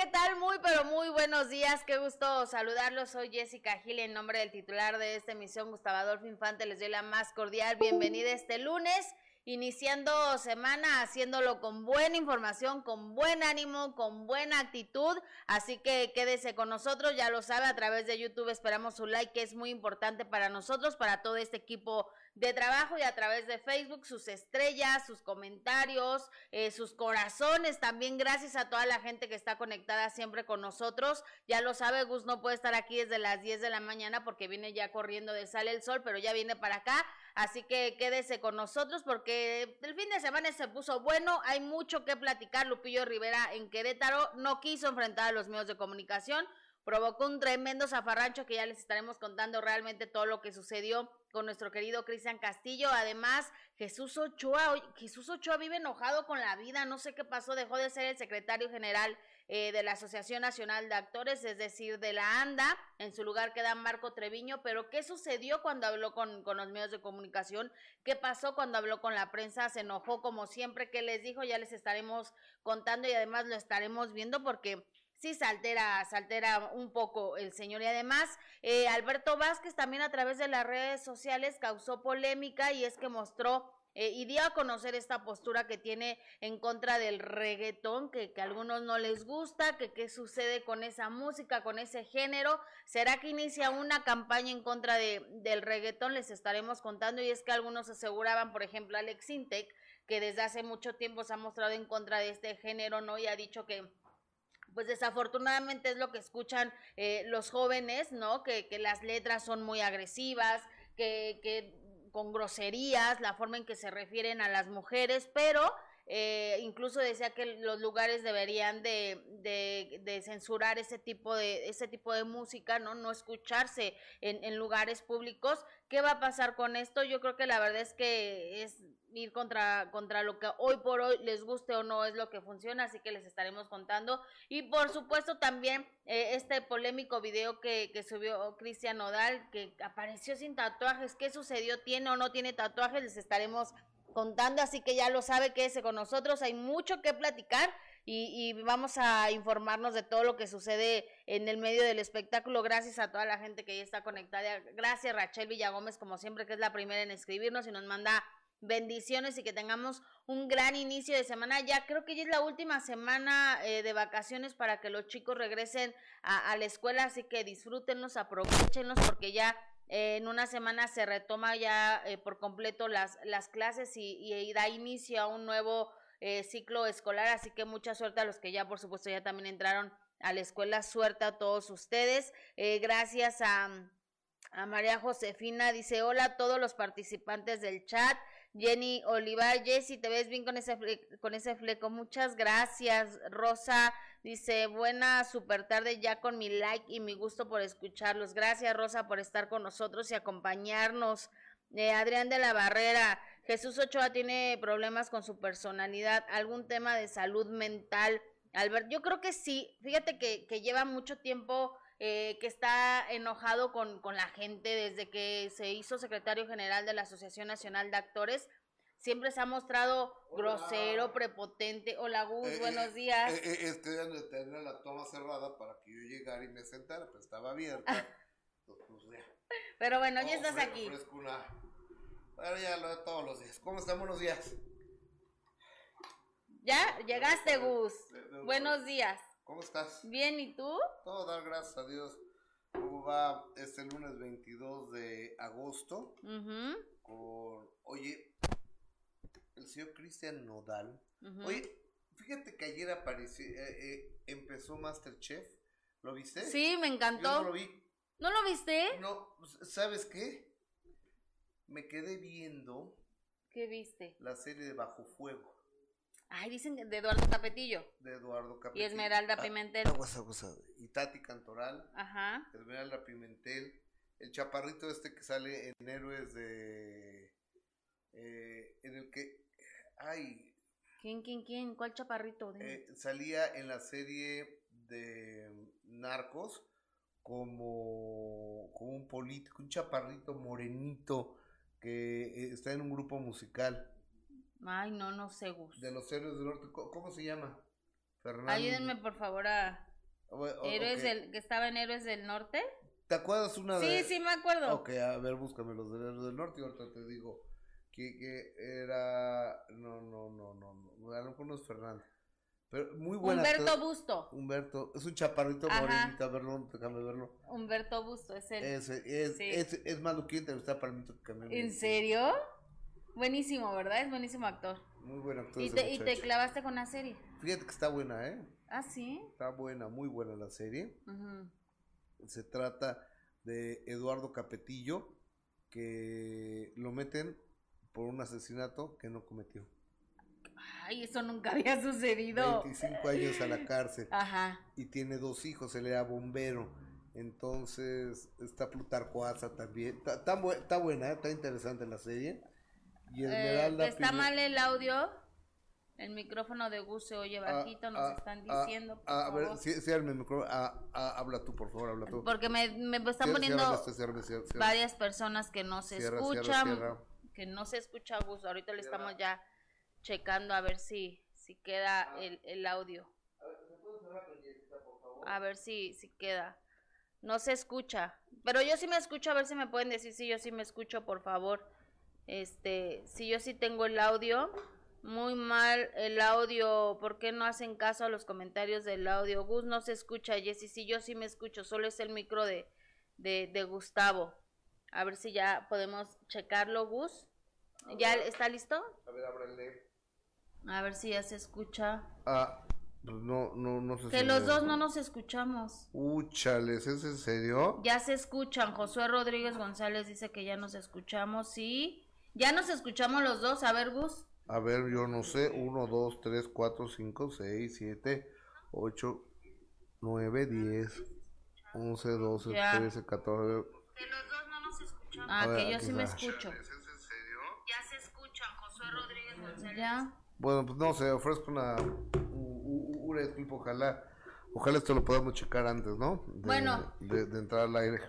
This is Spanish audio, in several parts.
¿qué tal? Muy, pero muy buenos días. Qué gusto saludarlos. Soy Jessica Gil en nombre del titular de esta emisión, Gustavo Adolfo Infante. Les doy la más cordial bienvenida este lunes iniciando semana haciéndolo con buena información, con buen ánimo, con buena actitud. Así que quédese con nosotros, ya lo sabe, a través de YouTube esperamos su like, que es muy importante para nosotros, para todo este equipo de trabajo y a través de Facebook, sus estrellas, sus comentarios, eh, sus corazones. También gracias a toda la gente que está conectada siempre con nosotros. Ya lo sabe, Gus no puede estar aquí desde las 10 de la mañana porque viene ya corriendo de sale el sol, pero ya viene para acá. Así que quédese con nosotros porque el fin de semana se puso bueno. Hay mucho que platicar. Lupillo Rivera en Querétaro no quiso enfrentar a los medios de comunicación provocó un tremendo zafarrancho que ya les estaremos contando realmente todo lo que sucedió con nuestro querido Cristian Castillo. Además, Jesús Ochoa, Jesús Ochoa vive enojado con la vida, no sé qué pasó, dejó de ser el secretario general eh, de la Asociación Nacional de Actores, es decir, de la ANDA, en su lugar queda Marco Treviño, pero ¿qué sucedió cuando habló con, con los medios de comunicación? ¿Qué pasó cuando habló con la prensa? Se enojó como siempre, ¿qué les dijo? Ya les estaremos contando y además lo estaremos viendo porque sí se altera, se altera un poco el señor. Y además, eh, Alberto Vázquez también a través de las redes sociales causó polémica y es que mostró eh, y dio a conocer esta postura que tiene en contra del reggaetón, que, que a algunos no les gusta, que qué sucede con esa música, con ese género. ¿Será que inicia una campaña en contra de, del reggaetón? Les estaremos contando. Y es que algunos aseguraban, por ejemplo, Alex Intec, que desde hace mucho tiempo se ha mostrado en contra de este género, ¿no? Y ha dicho que pues desafortunadamente es lo que escuchan eh, los jóvenes, ¿no? Que, que, las letras son muy agresivas, que, que con groserías, la forma en que se refieren a las mujeres, pero eh, incluso decía que los lugares deberían de, de, censurar ese tipo de ese tipo de música no no escucharse en, lugares públicos. Qué va a pasar con esto yo creo que la verdad es que es ir contra contra lo que hoy por hoy les guste o no es lo que funciona así que les estaremos contando. Y por supuesto también eh, este polémico video que, que subió Cristian Nodal que apareció sin tatuajes. Qué sucedió tiene o no tiene tatuajes les estaremos contando, así que ya lo sabe, quédese con nosotros, hay mucho que platicar y, y, vamos a informarnos de todo lo que sucede en el medio del espectáculo, gracias a toda la gente que ya está conectada, gracias Rachel Villagómez, como siempre, que es la primera en escribirnos y nos manda bendiciones y que tengamos un gran inicio de semana. Ya creo que ya es la última semana eh, de vacaciones para que los chicos regresen a, la escuela, así que disfrútenlos, aprovechenlos porque ya en una semana se retoma ya eh, por completo las, las clases y, y, da inicio a un nuevo eh, ciclo escolar, así que mucha suerte a los que ya por supuesto ya también entraron a la escuela, suerte a todos ustedes, eh, gracias a, a María Josefina, dice hola a todos los participantes del chat, Jenny Olivar, Jessy, te ves bien con ese, con ese fleco, muchas gracias, Rosa Dice, buena super tarde ya con mi like y mi gusto por escucharlos. Gracias Rosa por estar con nosotros y acompañarnos. Eh, Adrián de la Barrera, Jesús Ochoa tiene problemas con su personalidad, algún tema de salud mental. Albert, yo creo que sí. Fíjate que, que lleva mucho tiempo eh, que está enojado con, con la gente desde que se hizo secretario general de la Asociación Nacional de Actores siempre se ha mostrado Hola. grosero, prepotente. Hola Gus, eh, buenos días. Eh, eh, estoy dando de tener la toma cerrada para que yo llegara y me sentara, pero estaba abierta. pues, pero bueno, ya estás aquí. Una... Bueno, ya lo de todos los días. ¿Cómo están? Buenos días. Ya, llegaste, Gus. De, de, de, buenos días. ¿Cómo estás? Bien, ¿y tú? Todo dar gracias a Dios. ¿Cómo va este lunes 22 de agosto? Uh -huh. Con, oye, el señor Cristian Nodal. Uh -huh. Oye, fíjate que ayer apareció, eh, eh, empezó Masterchef. ¿Lo viste? Sí, me encantó. Yo no lo vi. ¿No lo viste? No, pues, ¿sabes qué? Me quedé viendo. ¿Qué viste? La serie de Bajo Fuego. Ay, dicen de Eduardo Capetillo. De Eduardo Capetillo. Y Esmeralda ah, Pimentel. Aguas, aguas, y Tati Cantoral. Ajá. Esmeralda Pimentel. El chaparrito este que sale en Héroes de... Eh, en el que Ay. ¿Quién, quién, quién? ¿Cuál chaparrito? Eh, salía en la serie de Narcos como, como un político, un chaparrito morenito que eh, está en un grupo musical. Ay, no, no sé, Gus. De los héroes del norte. ¿Cómo se llama? Fernando. Ayúdenme, por favor, a... Héroes del, que estaba en Héroes del Norte. ¿Te acuerdas una de...? Sí, sí, me acuerdo. Ok, a ver, búscame los de Héroes del Norte y ahorita te digo que, que era... No, no, no, no, no, a lo mejor no es Fernando. Pero muy buena. Humberto Busto. Humberto, es un chaparrito morenito, a verlo, déjame verlo. Humberto Busto, es él. Es, es, es, es, más lo que entrevistar para mí ¿En serio? Buenísimo, ¿verdad? Es buenísimo actor. Muy buen actor. ¿Y te, ¿Y te clavaste con la serie? Fíjate que está buena, ¿eh? Ah, sí. Está buena, muy buena la serie. Se trata de Eduardo Capetillo, que lo meten por un asesinato que no cometió. Ay, eso nunca había sucedido. 25 años a la cárcel. Ajá. Y tiene dos hijos, él era bombero. Entonces, está Plutarco Asa también. Está, está, buena, ¿eh? está interesante la serie. Y eh, Está mal el audio. El micrófono de Gus se oye ah, bajito, nos ah, están ah, diciendo. Por a ver, sí, sí, el micrófono. habla tú, por favor, habla tú. Porque me, me están poniendo este, varias personas que no se escuchan. que no se escucha Gus. Ahorita le estamos ya checando a ver si, si queda el, el audio. A ver si, si queda. No se escucha. Pero yo sí me escucho, a ver si me pueden decir si yo sí me escucho, por favor. Este, si yo sí tengo el audio. Muy mal el audio. ¿Por qué no hacen caso a los comentarios del audio? Gus no se escucha, Jessy. Sí, yo sí me escucho. Solo es el micro de, de, de Gustavo. A ver si ya podemos checarlo, Gus. ¿Ya está listo? A ver, ábrele. A ver si ya se escucha. Ah, pues no, no, no Que los dos no nos escuchamos. Úchales, ¿es en serio? Ya se escuchan. Josué Rodríguez González dice que ya nos escuchamos, sí. Ya nos escuchamos los dos. A ver, Gus. A ver, yo no sé. 1, 2, 3, 4, 5, 6, 7, 8, 9, 10, 11, 12, 13, 14. Que los dos no nos escuchamos. Ah, que yo sí me escucho. ¿Es en serio? Ya se escuchan. Josué Rodríguez González. Ya. Bueno, pues no sé, ofrezco una, una disculpa, ojalá, ojalá esto lo podamos checar antes, ¿no? bueno. De, de, entrar al aire.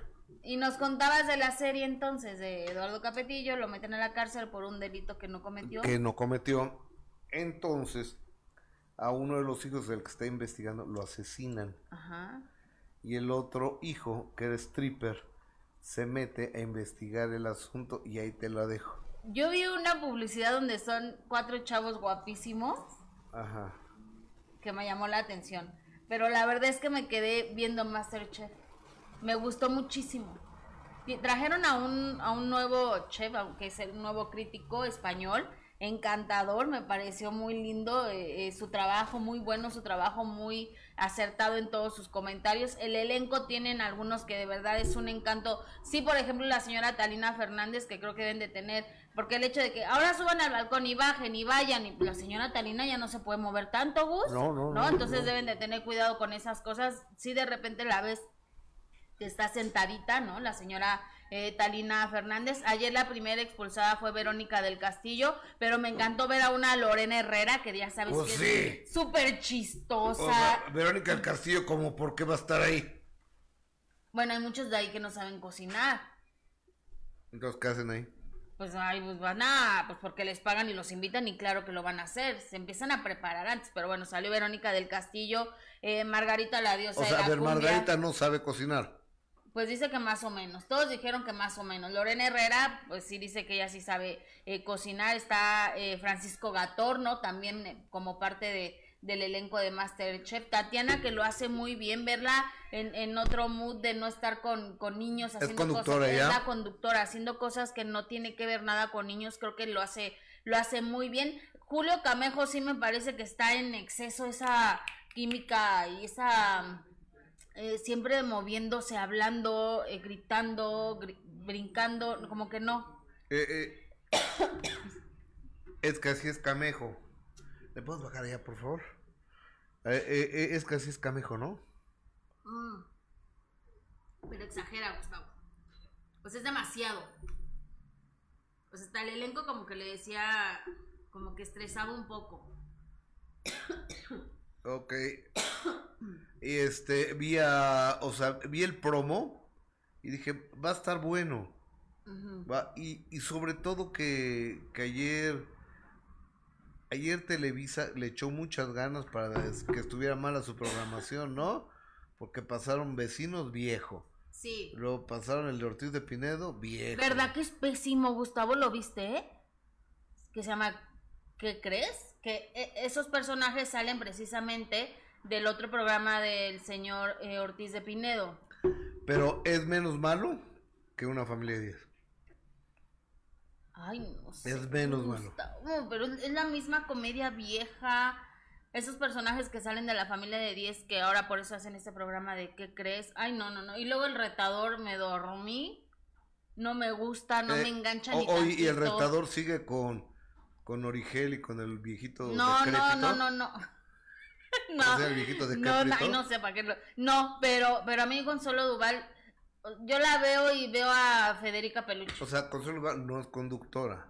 Y nos contabas de la serie entonces, de Eduardo Capetillo, lo meten a la cárcel por un delito que no cometió. Que no cometió. Entonces, a uno de los hijos del que está investigando lo asesinan. Ajá. Y el otro hijo, que era stripper, se mete a investigar el asunto y ahí te lo dejo. Yo vi una publicidad donde son cuatro chavos guapísimos. Ajá. Que me llamó la atención. Pero la verdad es que me quedé viendo Masterchef. Me gustó muchísimo. Trajeron a un, a un nuevo chef, aunque es el nuevo crítico español, encantador, me pareció muy lindo eh, eh, su trabajo, muy bueno su trabajo, muy acertado en todos sus comentarios. El elenco tienen algunos que de verdad es un encanto. Sí, por ejemplo, la señora Talina Fernández, que creo que deben de tener, porque el hecho de que ahora suban al balcón y bajen y vayan, y la señora Talina ya no se puede mover tanto, Gus. No, no, no. Entonces deben de tener cuidado con esas cosas. Si de repente la ves que está sentadita, ¿no? La señora eh, Talina Fernández. Ayer la primera expulsada fue Verónica del Castillo, pero me encantó ver a una Lorena Herrera, que ya sabes pues que es súper chistosa. Verónica del Castillo, ¿cómo por qué va a estar ahí? Bueno, hay muchos de ahí que no saben cocinar. Entonces, ¿qué hacen ahí? Pues ahí pues van a, pues porque les pagan y los invitan y claro que lo van a hacer. Se empiezan a preparar antes, pero bueno, salió Verónica del Castillo, eh, Margarita la diosa. O sea, a ver, Margarita no sabe cocinar. Pues dice que más o menos, todos dijeron que más o menos. Lorena Herrera, pues sí dice que ella sí sabe eh, cocinar. Está eh, Francisco Gatorno, también eh, como parte de, del elenco de Masterchef. Tatiana, que lo hace muy bien, verla en, en otro mood de no estar con, con niños haciendo cosas. Es la conductora, haciendo cosas que no tiene que ver nada con niños, creo que lo hace, lo hace muy bien. Julio Camejo sí me parece que está en exceso esa química y esa eh, siempre moviéndose, hablando, eh, gritando, brincando, como que no. Eh, es que así es camejo. ¿Le puedes bajar allá, por favor? es que así es camejo, ¿no? Mm. Pero exagera, Gustavo. Pues es demasiado. Pues hasta el elenco como que le decía, como que estresaba un poco. Ok. Y este, vi a, o sea, vi el promo y dije, va a estar bueno. va, y, y sobre todo que, que ayer, ayer Televisa le echó muchas ganas para que estuviera mala su programación, ¿no? Porque pasaron vecinos viejo. Sí. Luego pasaron el de Ortiz de Pinedo viejo. ¿Verdad que es pésimo, Gustavo? ¿Lo viste? Eh? Que se llama ¿Qué crees? Que eh, esos personajes salen precisamente del otro programa del señor eh, Ortiz de Pinedo. Pero es menos malo que una familia de 10. Ay, no sé. Es menos malo. Pero es la misma comedia vieja. Esos personajes que salen de la familia de 10 que ahora por eso hacen este programa de ¿qué crees? Ay, no, no, no. Y luego el retador me dormí. No me gusta, no me eh, engancha ni Hoy y el retador sigue con con Origel y con el viejito No, no, no, no, no. No, el viejito no, no, no sé para qué. No, pero, pero a mí Consuelo Duval, yo la veo y veo a Federica Peluche. O sea, Consuelo Duval no es conductora.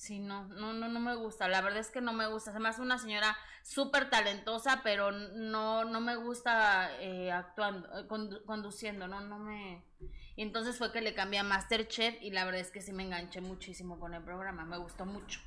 Sí, no, no, no, no me gusta. La verdad es que no me gusta. Se me hace una señora súper talentosa, pero no, no me gusta eh, actuando, eh, conduciendo, no, no me. Y entonces fue que le cambié a Masterchef y la verdad es que sí me enganché muchísimo con el programa. Me gustó mucho.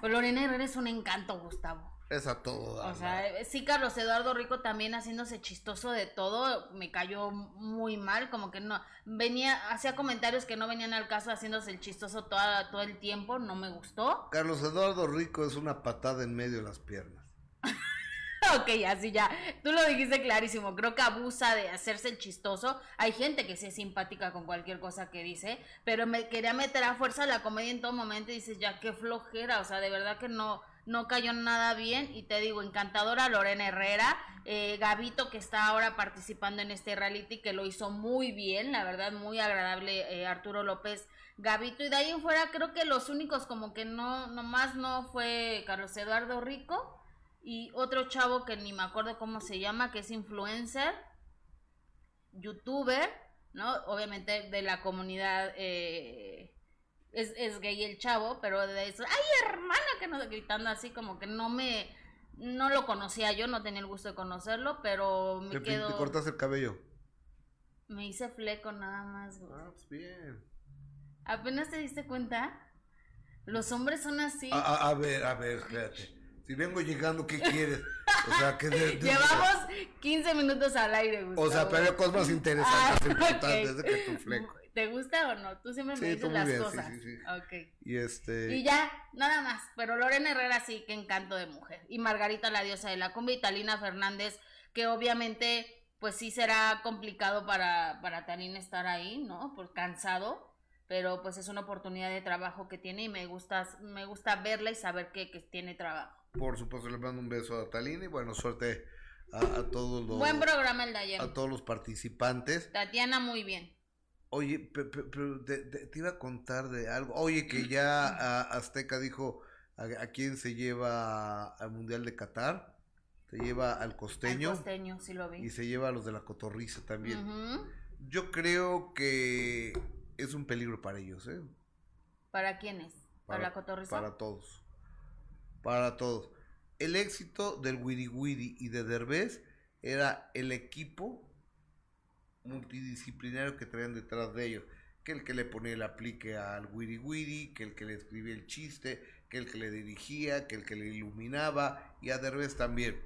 Pues Lorena Herrera es un encanto, Gustavo. Es a todo. O sea, sí, Carlos Eduardo Rico también haciéndose chistoso de todo, me cayó muy mal, como que no, venía, hacía comentarios que no venían al caso haciéndose el chistoso toda, todo el tiempo, no me gustó. Carlos Eduardo Rico es una patada en medio de las piernas. ok, así ya. Tú lo dijiste clarísimo. Creo que abusa de hacerse el chistoso. Hay gente que sí es simpática con cualquier cosa que dice, pero me quería meter a fuerza la comedia en todo momento y dices, ya qué flojera. O sea, de verdad que no, no cayó nada bien. Y te digo, encantadora Lorena Herrera, eh, Gabito que está ahora participando en este reality, que lo hizo muy bien, la verdad, muy agradable eh, Arturo López. Gabito y de ahí en fuera creo que los únicos como que no, nomás no fue Carlos Eduardo Rico y otro chavo que ni me acuerdo cómo se llama, que es influencer, youtuber, ¿no? Obviamente de la comunidad eh, es, gay el chavo, pero de eso, ay hermana, que nos gritando así como que no me, no lo conocía yo, no tenía el gusto de conocerlo, pero me ¿Te, ¿Te cortas el cabello? Me hice fleco nada más, Ah, pues bien. ¿Apenas te diste cuenta? Los hombres son así. A, a ver, a ver, espérate. Si vengo llegando, ¿qué quieres? O sea, que Llevamos 15 minutos al aire, Gustavo. O sea, pero hay cosas más interesantes, ah, importantes que tu fleco. ¿Te gusta o no? Tú siempre me dices las cosas. Sí, sí, sí. Okay. Y este. Y ya, nada más. Pero Lorena Herrera sí, que encanto de mujer. Y Margarita, la diosa de la cumbia, y Talina Fernández, que obviamente, pues sí será complicado para, para Tanín estar ahí, ¿no? Por cansado pero pues es una oportunidad de trabajo que tiene y me gusta, me gusta verla y saber que, que tiene trabajo. Por supuesto, le mando un beso a Talina y bueno, suerte a, todos los... Buen programa el de ayer. A todos los participantes. Tatiana, muy bien. Oye, pero te, iba a contar de algo. Oye, que ya Azteca dijo a, quién se lleva al Mundial de Qatar. Se lleva al costeño. Al costeño, sí lo vi. Y se lleva a los de la cotorriza también. Yo creo que es un peligro para ellos, ¿eh? ¿Para quiénes? ¿Para, la cotorriza? Para todos para todos. El éxito del Wiri Wiri y de Derbez era el equipo multidisciplinario que traían detrás de ellos. Que el que le ponía el aplique al Wiri Wiri, que el que le escribía el chiste, que el que le dirigía, que el que le iluminaba y a Derbez también.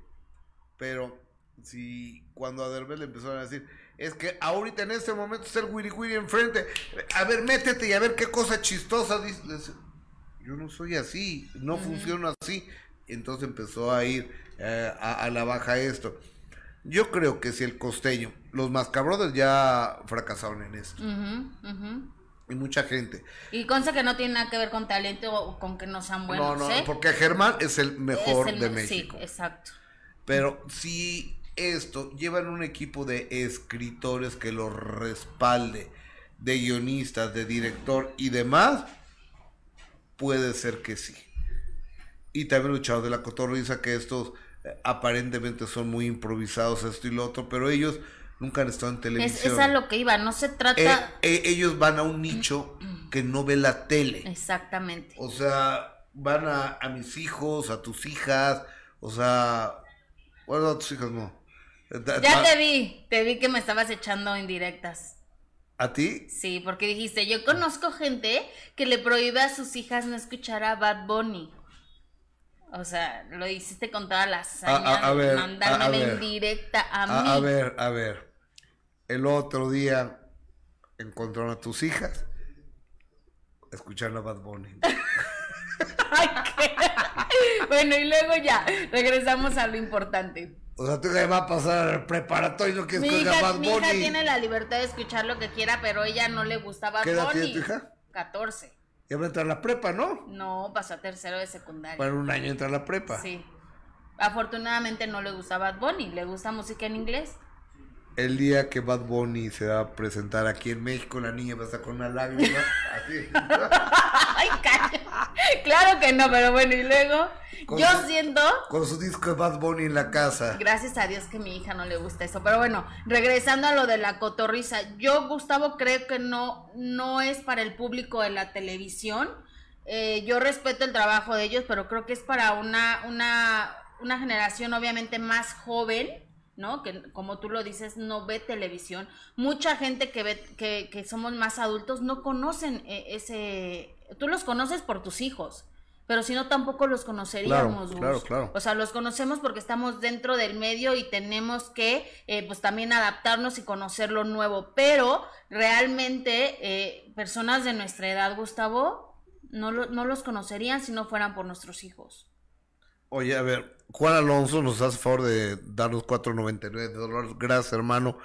Pero si cuando a Derbez le empezaron a decir, es que ahorita en este momento está el Wiri Wiri enfrente, a ver, métete y a ver qué cosa chistosa dice yo no soy así, no funciona así. Entonces empezó a ir eh, a, la baja esto. Yo creo que si el costeño, los mascabrones ya fracasaron en esto. Y mucha gente. Y cosa que no tiene nada que ver con talento o con que no sean buenos. No, no, ¿eh? porque Germán es el mejor de México. Sí, exacto. Pero si esto llevan un equipo de escritores que lo respalde, de guionistas, de director y demás, Puede ser que sí. Y también los chavos de la cotorriza que estos eh, aparentemente son muy improvisados esto y lo otro, pero ellos nunca han estado en televisión. Es, a lo que iba, no se trata... Eh, eh, ellos van a un nicho que no ve la tele. Exactamente. O sea, van a, a mis hijos, a tus hijas, o sea... Bueno, a tus hijas no. Ya te vi, te vi que me estabas echando indirectas. ¿A ti? Sí, porque dijiste, yo conozco gente que le prohíbe a sus hijas no escuchar a Bad Bunny. O sea, lo hiciste con todas las a, ver, mandarme en directa a, mí. A ver, a ver. El otro día encontraron a tus hijas escuchando a Bad Bunny. Ay, ¿qué? bueno, y luego ya, regresamos a lo importante. O sea, tú le va a pasar preparatorio no quieres mi Bad Bunny. Mi hija tiene la libertad de escuchar lo que quiera, pero ella no le gusta Bad ¿Qué edad tiene tu hija? 14. Ya va a entrar a la prepa, ¿no? No, pasó a tercero de secundaria. Para un año entra a la prepa. Sí. Afortunadamente no le gusta Bad Bunny, le gusta música en inglés el día que Bad Bunny se va a presentar aquí en México, la niña va a estar con una lágrima. Así. Ay, calla. Claro que no, pero bueno, y luego. yo siento. Con su disco de Bad Bunny en la casa. Gracias a Dios que a mi hija no le gusta eso. Pero bueno, regresando a lo de la cotorriza. Yo, Gustavo, creo que no, no es para el público de la televisión. Eh, yo respeto el trabajo de ellos, pero creo que es para una, una, una generación obviamente más joven ¿no? Que como tú lo dices, no ve televisión. Mucha gente que ve, que, que somos más adultos no conocen eh, ese, tú los conoces por tus hijos, pero si no tampoco los conoceríamos. Claro, claro, O sea, los conocemos porque estamos dentro del medio y tenemos que, eh, pues también adaptarnos y conocer lo nuevo, pero realmente eh, personas de nuestra edad, Gustavo, no, no los conocerían si no fueran por nuestros hijos. Oye, a ver, Juan Alonso nos hace favor de darnos 4.99 de dólares. Gracias, hermano.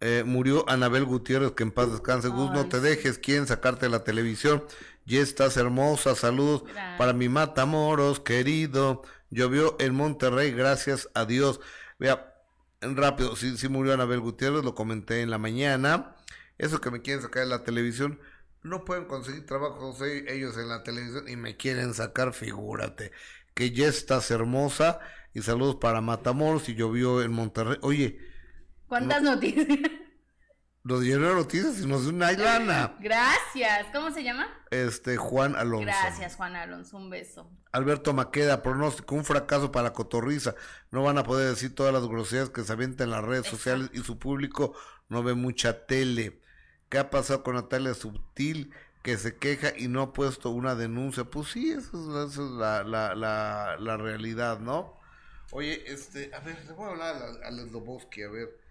Eh, murió Anabel Gutiérrez, que en paz descanse. Gus, no te dejes. ¿Quién sacarte de la televisión? Ya estás hermosa. Saludos para mi Matamoros, querido. Llovió en Monterrey, gracias a Dios. Vea, rápido, sí, sí murió Anabel Gutiérrez, lo comenté en la mañana. Eso que me quieren sacar de la televisión, no pueden conseguir trabajo ellos en la televisión y me quieren sacar, figúrate que ya estás hermosa. Y saludos para Matamoros y llovió en Monterrey. Oye. ¿Cuántas noticias? Lo dieron noticias y nos dio una lana. Gracias. ¿Cómo se llama? Este, Juan Alonso. Gracias, Juan Alonso. Un beso. Alberto Maqueda, pronóstico, un fracaso para la cotorriza. No van a poder decir todas las groserías que se avientan en las redes sociales y su público no ve mucha tele. ¿Qué ha pasado con Natalia Subtil? Que se queja y no ha puesto una denuncia. Pues sí, esa es, la, la, la, la, realidad, ¿no? Oye, este, a ver, le voy a hablar a, a a ver.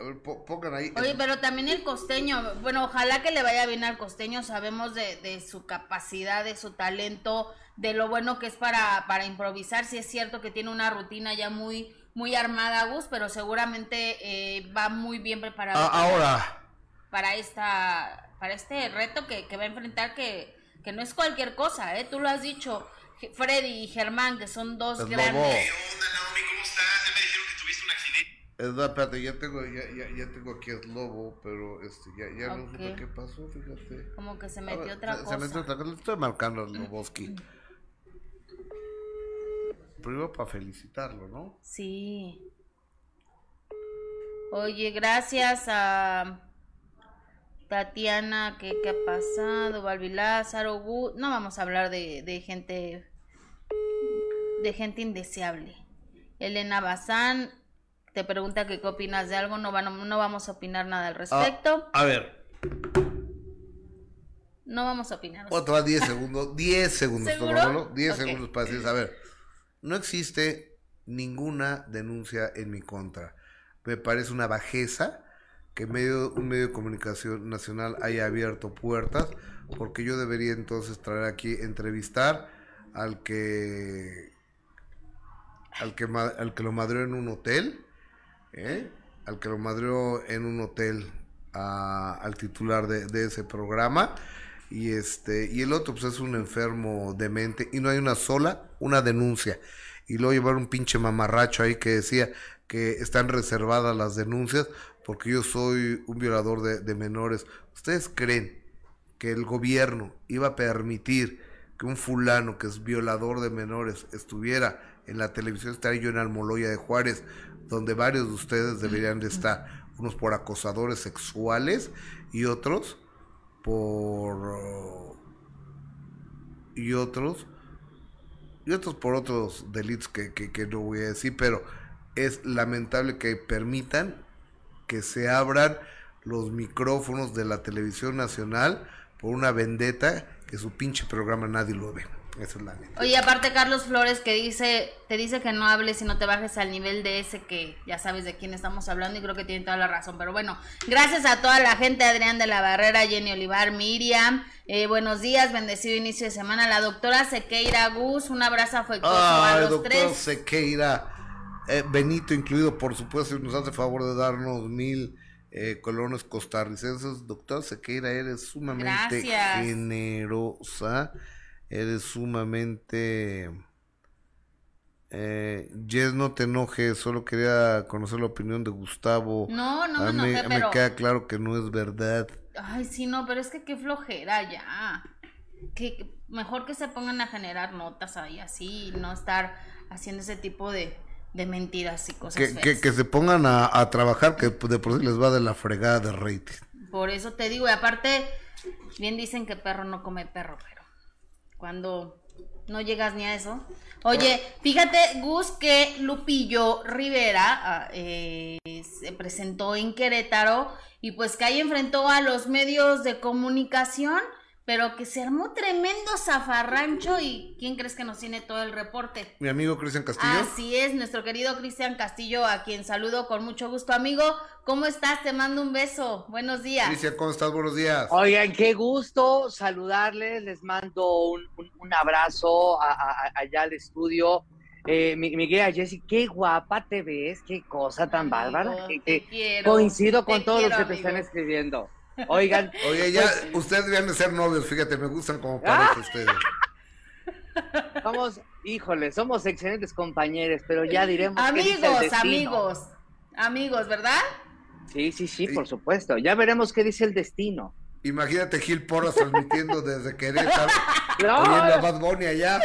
A ver, pongan ahí. Oye, pero también el costeño, bueno, ojalá que le vaya bien al costeño, sabemos de, de su capacidad, de su talento, de lo bueno que es para, para improvisar, si es cierto que tiene una rutina ya muy, muy armada, Gus, pero seguramente eh, va muy bien preparado. ahora. Para esta para este reto que, va a enfrentar que, que, no es cualquier cosa, ¿eh? Tú lo has dicho, Freddy y Germán, que son dos grandes. ¿Qué onda, Naomi? ¿Cómo estás? Ya me dijeron que tuviste un accidente. Es espérate, ya tengo, ya, ya, ya tengo aquí el lobo, pero este, ya, ya no sé qué pasó, fíjate. Como que se metió otra cosa. Se metió otra cosa, estoy marcando al Loboski. Primero para felicitarlo, ¿no? Sí. Oye, gracias a Tatiana, ¿qué, qué ha pasado? Balbi Lázaro, no vamos a hablar de, de gente de gente indeseable. Elena Bazán te pregunta que qué opinas de algo, no, no vamos a opinar nada al respecto. a ver. No vamos a opinar. Otra 10 segundos, 10 segundos, ¿Seguro? 10 segundos para decir, a ver, no existe ninguna denuncia en mi contra. Me parece una bajeza que medio, un medio de comunicación nacional haya abierto puertas, porque yo debería entonces traer aquí, entrevistar al que al que, al que lo madreó en un hotel, ¿eh? al que lo madreó en un hotel al titular de, de, ese programa y este y el otro pues es un enfermo demente y no hay una sola una denuncia y luego llevar un pinche mamarracho ahí que decía que están reservadas las denuncias porque yo soy un violador de, menores. ¿Ustedes creen que el gobierno iba a permitir que un fulano que es violador de menores estuviera en la televisión? Estaría yo en Almoloya de Juárez, donde varios de ustedes deberían de estar, unos por acosadores sexuales y otros por... y otros y otros por otros delitos que, que, que no voy a decir, pero es lamentable que permitan que se abran los micrófonos de la televisión nacional por una vendetta que su pinche programa nadie lo ve. Esa es la neta. Oye, aparte Carlos Flores que dice, te dice que no hables y no te bajes al nivel de ese que ya sabes de quién estamos hablando y creo que tiene toda la razón. Pero bueno, gracias a toda la gente, Adrián de la Barrera, Jenny Olivar, Miriam, eh, buenos días, bendecido inicio de semana. La doctora Sequeira Gus, un abrazo afectuoso a los doctor tres. Sequeira, eh, Benito incluido, por supuesto, nos hace favor de darnos mil eh, colones costarricenses. Doctor Sequeira, eres sumamente Gracias. generosa, eres sumamente... Eh, Jess, no te enojes, solo quería conocer la opinión de Gustavo. No, no me A enojé, me pero... queda claro que no es verdad. Ay, sí, no, pero es que qué flojera ya. Que que mejor que se pongan a generar notas ahí así y no estar haciendo ese tipo de, de mentiras y cosas Que, que se pongan a, a trabajar, que de por sí les va de la fregada de rating. Por eso te digo, y aparte, bien dicen que perro no come perro, pero cuando no llegas ni a eso. Oye, fíjate, Gus, que Lupillo Rivera ah, eh, se presentó en Querétaro y pues que ahí enfrentó a los medios de comunicación, pero que se armó tremendo zafarrancho y ¿quién crees que nos tiene todo el reporte? Mi amigo Cristian Castillo. Así es, nuestro querido Cristian Castillo, a quien saludo con mucho gusto, amigo. ¿Cómo estás? Te mando un beso. Buenos días. Cristian, ¿cómo estás? Buenos días. Oigan, qué gusto saludarles. Les mando un, un- un abrazo a- a- a- allá al estudio. Eh, mi, mi querida Jessy, qué guapa te ves, qué cosa tan Amigo, bárbara. que- te que quiero, coincido te con todos los que te están escribiendo. Oigan, Oye, ya, pues, ustedes deben de ser novios, fíjate, me gustan como Ah. pareja ustedes. somos, híjole, somos excelentes compañeros, pero ya diremos. Amigos, destino. amigos, amigos, ¿verdad? Sí, sí, sí, por supuesto. Ya veremos qué dice el destino. Imagínate Gil Porras transmitiendo desde Querétaro, No, oyendo a Bad Bunny allá.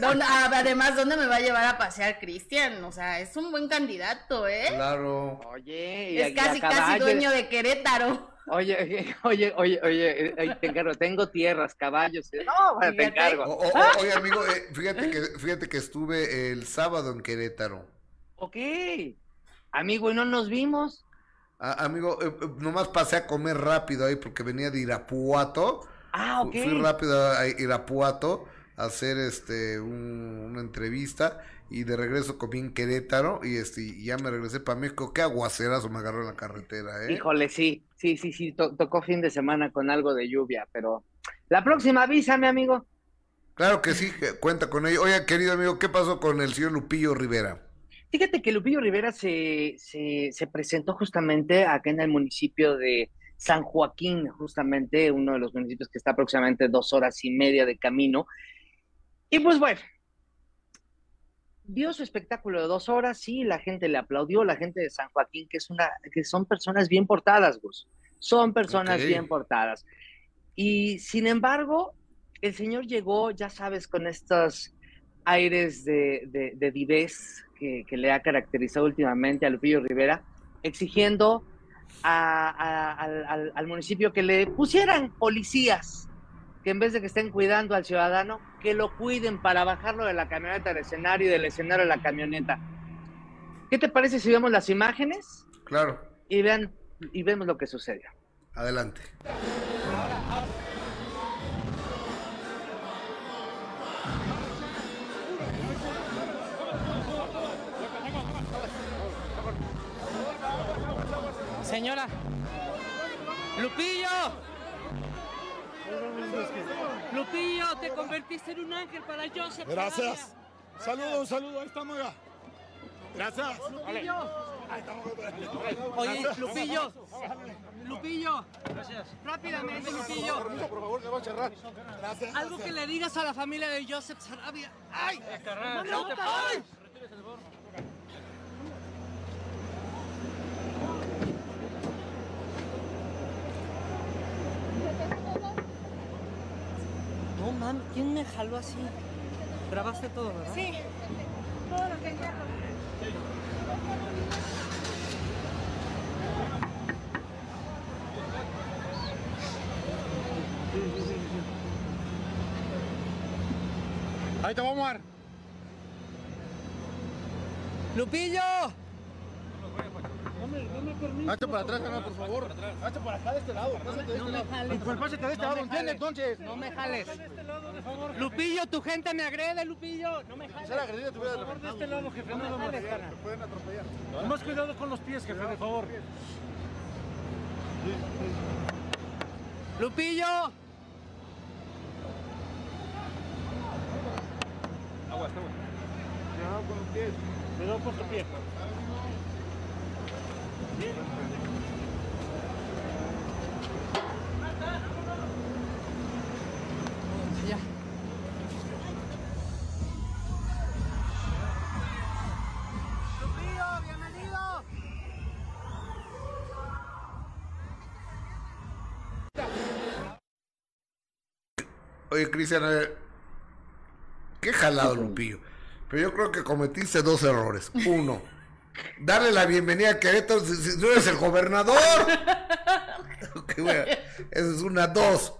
¿Dónde- ah, además, ¿dónde me va a llevar a pasear Cristian? O sea, es un buen candidato, ¿eh? Claro. Oye, y Es y casi, casi dueño de Querétaro. Oye, oye, oye, oye, te encargo, tengo tierras, caballos. eh, No, bueno, te Fíjate. encargo. O- oye, amigo, eh, fíjate que fíjate que estuve el sábado en Querétaro. Ok. Amigo, ¿y no nos vimos? Ah, amigo, eh, nomás pasé a comer rápido ahí porque venía de Irapuato. Ah, ok. Fui- rápido a Irapuato hacer este un- una entrevista y de regreso comí en Querétaro y este y ya me regresé para México. Qué aguacerazo me agarró en la carretera, ¿eh? Híjole, sí, sí, sí, sí, to- tocó fin de semana con algo de lluvia, pero la próxima avísame, amigo. Claro que sí, que cuenta con ello. Oye, querido amigo, ¿qué pasó con el señor Lupillo Rivera? Fíjate que Lupillo Rivera se, se, se presentó justamente acá en el municipio de San Joaquín, justamente uno de los municipios que está aproximadamente dos horas y media de camino. Y pues bueno, vio su espectáculo de dos horas, sí, la gente le aplaudió, la gente de San Joaquín, que es una, que son personas bien portadas, Gus. Son personas bien portadas. Y sin embargo, el señor llegó, ya sabes, con estos aires de, de, que, que le ha caracterizado últimamente a Lupillo Rivera, exigiendo a- a- al, al- al municipio que le pusieran policías, que en vez de que estén cuidando al ciudadano, que lo cuiden para bajarlo de la camioneta al escenario y del escenario a la camioneta. ¿Qué te parece si vemos las imágenes Claro, y vean y vemos lo que sucedió? adelante. Señora. Lupillo. Lupillo, te convertiste en un ángel para Joseph. Gracias. Saludo, un saludo. Ahí estamos ya. Gracias. Oye, Lupillo. Lupillo. Gracias. Rápidamente, Lupillo. Permiso, por favor, que va a cerrar. Gracias. Algo que le digas a la familia de Joseph Sarabia. ¡Ay! ¡Ay! Mames, ¿quién me jaló así? Grabaste todo, ¿verdad? Sí. Ahí te vamos a dar. ¡Lupillo! Hazte para atrás, canal, por favor. Hazte para acá de este lado. Pásate de este lado. Pues pásate de este lado, ¿entiendes? Entonces. No me jales. Lupillo, tu gente me agrede, Lupillo. No me jales. Ser agredido te hubiera Por favor, de este lado, jefe. No me Te jales, carnal. pueden atropellar. Más cuidado con los pies, jefe, por favor. Lupillo. Cuidado con los pies. Cuidado por tu pie. Ya. Bienvenido. Oye, Cristian, qué jalado, Lupillo. Pero yo creo que cometiste dos errores. Uno, darle la bienvenida a Querétaro si, si tú eres el gobernador. Ok, bueno, esa es una. Dos,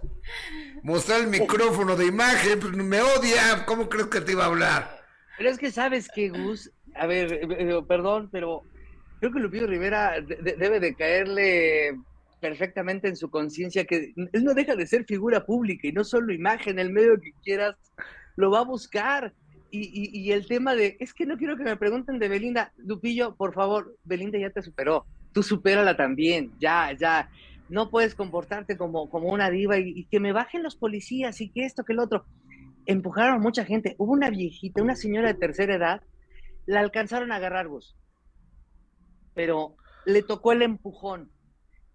mostrar el micrófono de imagen. pues, me odia. ¿Cómo crees que te iba a hablar? Pero es que sabes que, Gus, a ver, eh, eh, perdón, pero creo que Lupillo Rivera de- de- debe de caerle perfectamente en su conciencia que él no deja de ser figura pública y no solo imagen, el medio que quieras lo va a buscar. Y, el tema de, es que no quiero que me pregunten de Belinda, Lupillo, por favor, Belinda ya te superó, tú supérala también, ya, ya. No puedes comportarte como, como una diva y, que me bajen los policías y que esto, que el otro empujaron a mucha gente. Hubo una viejita, una señora de tercera edad, la alcanzaron a agarrar, Gus. Pero le tocó el empujón.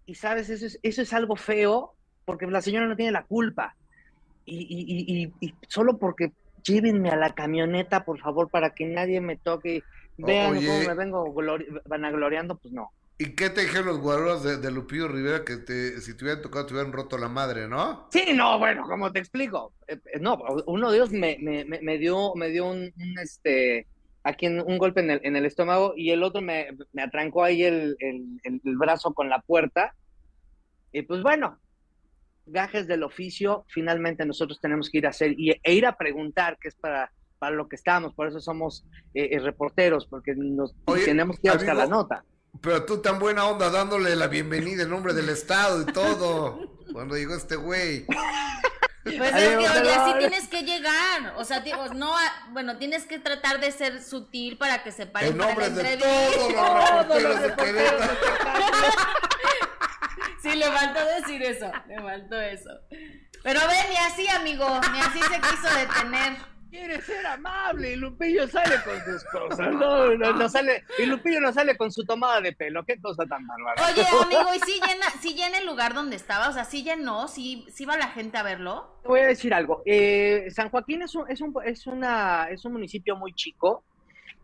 Y sabes, eso es, eso es algo feo, porque la señora no tiene la culpa. Y solo porque llévenme a la camioneta, por favor, para que nadie me toque. Vean Oye. cómo me vengo glori- vanagloriando, pues no. ¿Y qué te dijeron los guardias de, de Lupillo Rivera que te, si te hubieran tocado te hubieran roto la madre, ¿no? Sí, no, bueno, como te explico. Eh, eh, no, uno de ellos me, me, me- dio, me dio un, un, este, aquí un golpe en el, en el estómago y el otro me, me atrancó ahí el- el- el brazo con la puerta. Y pues bueno, gajes del oficio, finalmente nosotros tenemos que ir a hacer y, e ir a preguntar, que es para, para lo que estamos, por eso somos eh, eh, reporteros, porque nos Oye, tenemos que ir a buscar la nota. Pero tú tan buena onda dándole la bienvenida en nombre del Estado y todo. Cuando llegó este güey. Pues Ay, es que, oye, así tienes que llegar. O sea, ti- o no, a- bueno, tienes que tratar de ser sutil para que se paren En para la nombre de entrevista. todos los reporteros de Querétaro. Sí, le faltó decir eso, le faltó eso. Pero ve, ni así, amigo, ni así se quiso detener. quiere ser amable y Lupillo sale con sus cosas. No, no, no sale, y Lupillo no sale con su tomada de pelo. Qué cosa tan bárbara. Oye, amigo, ¿y si llena, si llena el lugar donde estaba? O sea, ¿sí llenó? ¿Sí, sí va la gente a verlo? Te voy a decir algo. Eh, San Joaquín es un, es, un, es, una, es un municipio muy chico.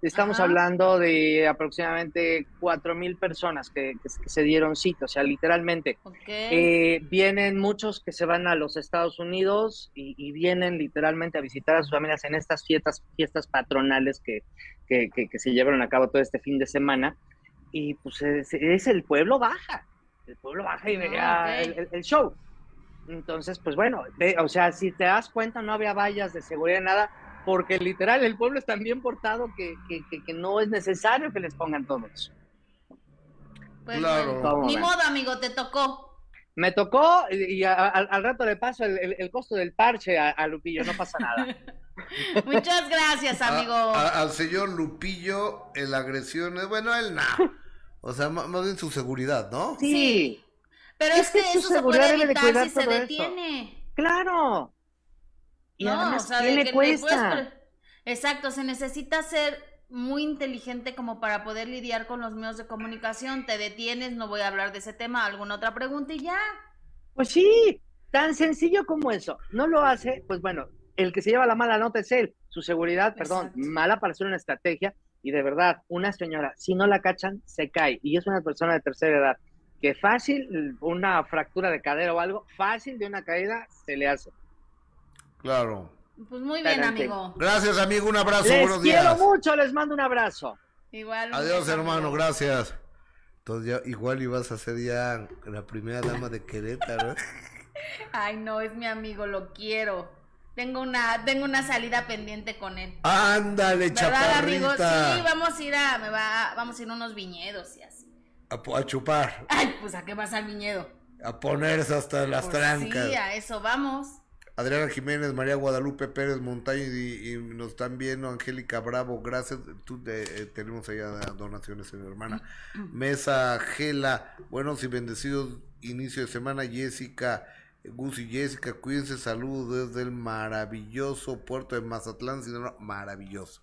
Estamos Ajá. hablando de aproximadamente cuatro mil personas que, que- se dieron cita, o sea, literalmente. Ok. Eh, vienen muchos que se van a los Estados Unidos y, y vienen literalmente a visitar a sus familias en estas fiestas, fiestas patronales que, que, que- se llevaron a cabo todo este fin de semana. Y pues es, es el pueblo baja, el pueblo baja y Ah, vea ok. el, el- el show. Entonces, pues bueno, o sea, si te das cuenta, no había vallas de seguridad, nada, porque literal el pueblo es tan bien portado que, que- que- que no es necesario que les pongan todo eso. Pues Claro. bueno, ¿Cómo ni ven? modo, amigo, te tocó. Me tocó y, y a- a- al rato le paso el, el- el costo del parche a, a Lupillo, no pasa nada. Muchas gracias, amigo. a- al señor Lupillo, el agresión, eh, bueno, él nada. O sea, ma- más bien su seguridad, ¿no? Sí, Pero es es que que su eso se seguridad puede evitar si se eso. detiene. claro. Y No, además, o sea, ¿qué de le que le cuesta? puedes Exacto, se necesita ser muy inteligente como para poder lidiar con los medios de comunicación. Te detienes, no voy a hablar de ese tema, alguna otra pregunta y ya. Pues sí, tan sencillo como eso. No lo hace, pues bueno, el que se lleva la mala nota es él. Su seguridad, perdón, Exacto. mala para hacer una estrategia. Y de verdad, una señora, si no la cachan, se cae. Y es una persona de tercera edad. Que fácil, una fractura de cadera o algo, fácil de una caída, se le hace. Claro. Pues muy bien, Adelante. amigo. Gracias, amigo, un abrazo, Les buenos quiero días. mucho, les mando un abrazo. Igual. Adiós, hermano, amigo. gracias. Entonces ya igual ibas a ser ya la primera dama de Querétaro. ¿eh? Ay, no, es mi amigo, lo quiero. Tengo una, tengo una salida pendiente con él. Ándale, chaparrita. Sí, vamos a ir a, me va, vamos a ir a unos viñedos y así. A, chupar. Ay, pues a qué vas al viñedo. A ponerse hasta las pues trancas. Sí, a eso vamos. Adriana Jiménez, María Guadalupe Pérez Montaño y, nos están viendo Angélica Bravo, gracias. Tú, eh, tenemos allá donaciones, mi hermana. Mesa Gela, buenos y bendecidos inicio de semana. Jessica, Gus y Jessica, cuídense, saludos desde el maravilloso puerto de Mazatlán, sino maravilloso,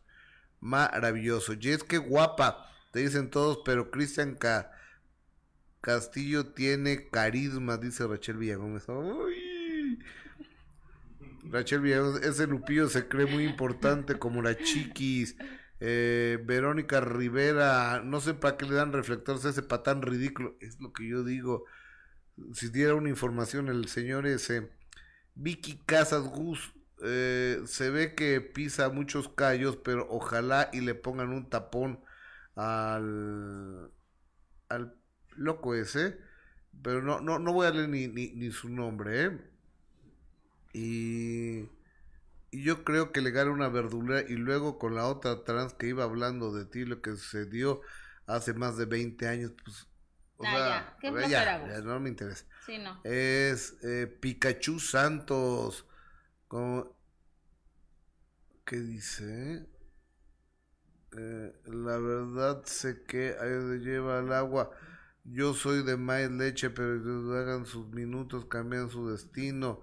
maravilloso. Jess, qué guapa, te dicen todos, pero Cristian Castillo tiene carisma, dice Rachel Villagómez. Uy. Rachel Villalobos, ese Lupillo se cree muy importante como la Chiquis. Eh, Verónica Rivera, no sé para qué le dan reflectores a ese patán ridículo. Es lo que yo digo. Si diera una información el señor ese. Vicky Casas Gus, eh, se ve que pisa muchos callos, pero ojalá y le pongan un tapón al, al loco ese. Pero no, no, no voy a leer ni, ni, su nombre, ¿eh? Y, yo creo que le gana una verdulera y luego con la otra trans que iba hablando de ti, lo que sucedió hace más de 20 años, pues... Ah, ya. ya, no me interesa. Sí, no. Es eh, Pikachu Santos. Como, ¿Qué dice? Eh, la verdad sé que ahí lleva el agua. Yo soy de maíz leche, pero hagan sus minutos, cambian su destino.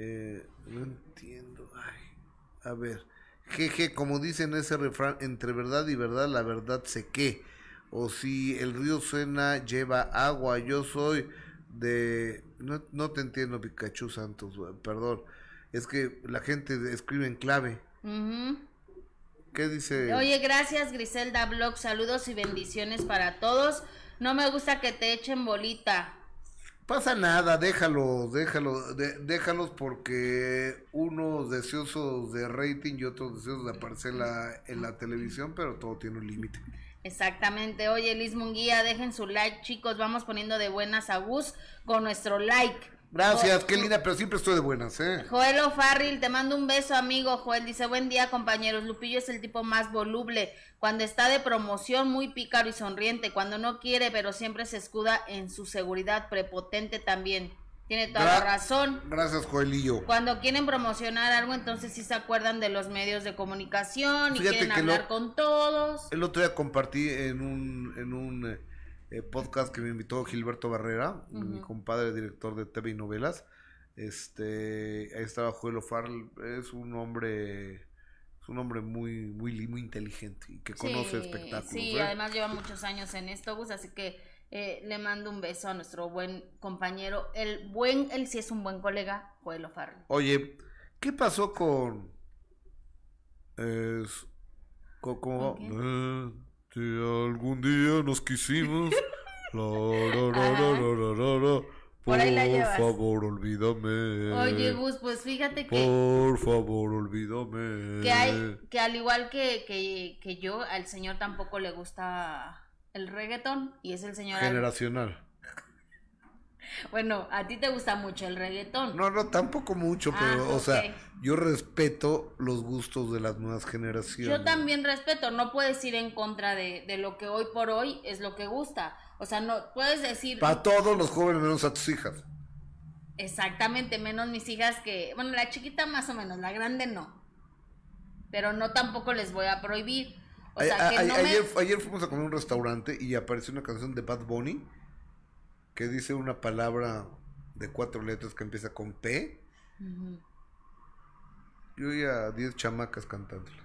Eh, no entiendo. Ay, a ver. Jeje, como dicen ese refrán, entre verdad y verdad, la verdad sé qué. O si el río suena, lleva agua. Yo soy de... No, no te entiendo, Pikachu Santos, perdón. Es que la gente escribe en clave. ¿Qué dice? Oye, gracias Griselda Blog. Saludos y bendiciones para todos. No me gusta que te echen bolita. Pasa nada, déjalos, déjalos, déjalos porque unos deseosos de rating y otros deseosos de aparecer en la televisión, pero todo tiene un límite. Exactamente. Oye, Liz Munguía, dejen su like, chicos. Vamos poniendo de buenas a Gus con nuestro like. Gracias, qué linda, pero siempre estoy de buenas, ¿eh? Joel O'Farrill, te mando un beso, amigo. Joel dice, buen día, compañeros. Lupillo es el tipo más voluble. Cuando está de promoción, muy pícaro y sonriente. Cuando no quiere, pero siempre se escuda en su seguridad, prepotente también. Tiene toda la razón. Gracias, Joelillo. Cuando quieren promocionar algo, entonces sí se acuerdan de los medios de comunicación y quieren hablar con todos. El otro día compartí en un, en un eh, podcast que me invitó Gilberto Barrera, mi compadre director de TV y novelas. Este, ahí estaba Joel Farl, es un hombre es un hombre muy muy muy inteligente y que conoce espectáculos. Sí, ¿eh? además lleva muchos años en esto, Gus, así que eh, le mando un beso a nuestro buen compañero, el buen, él sí es un buen colega, Joel Farl. Oye, ¿qué pasó con es, ¿Cómo? Si algún día nos quisimos. Por ahí la llevas. favor, olvídame. Oye, Gus, pues fíjate que. Por favor, olvídame. Que hay, que al igual que, que, que yo, al señor tampoco le gusta el reggaetón y es el señor. Generacional. Bueno, a ti te gusta mucho el reggaetón. No, no, tampoco mucho, pero, ah, o sea, yo respeto los gustos de las nuevas generaciones. Yo también respeto, no puedes ir en contra de, de lo que hoy por hoy es lo que gusta. O sea, no puedes decir. Para todos los jóvenes, menos a tus hijas. Exactamente, menos mis hijas que. Bueno, la chiquita más o menos, la grande no. Pero no tampoco les voy a prohibir. O sea, que no ayer, ayer fuimos a comer a un restaurante y apareció una canción de Bad Bunny que dice una palabra de cuatro letras que empieza con P. Yo oí a diez chamacas cantándolas.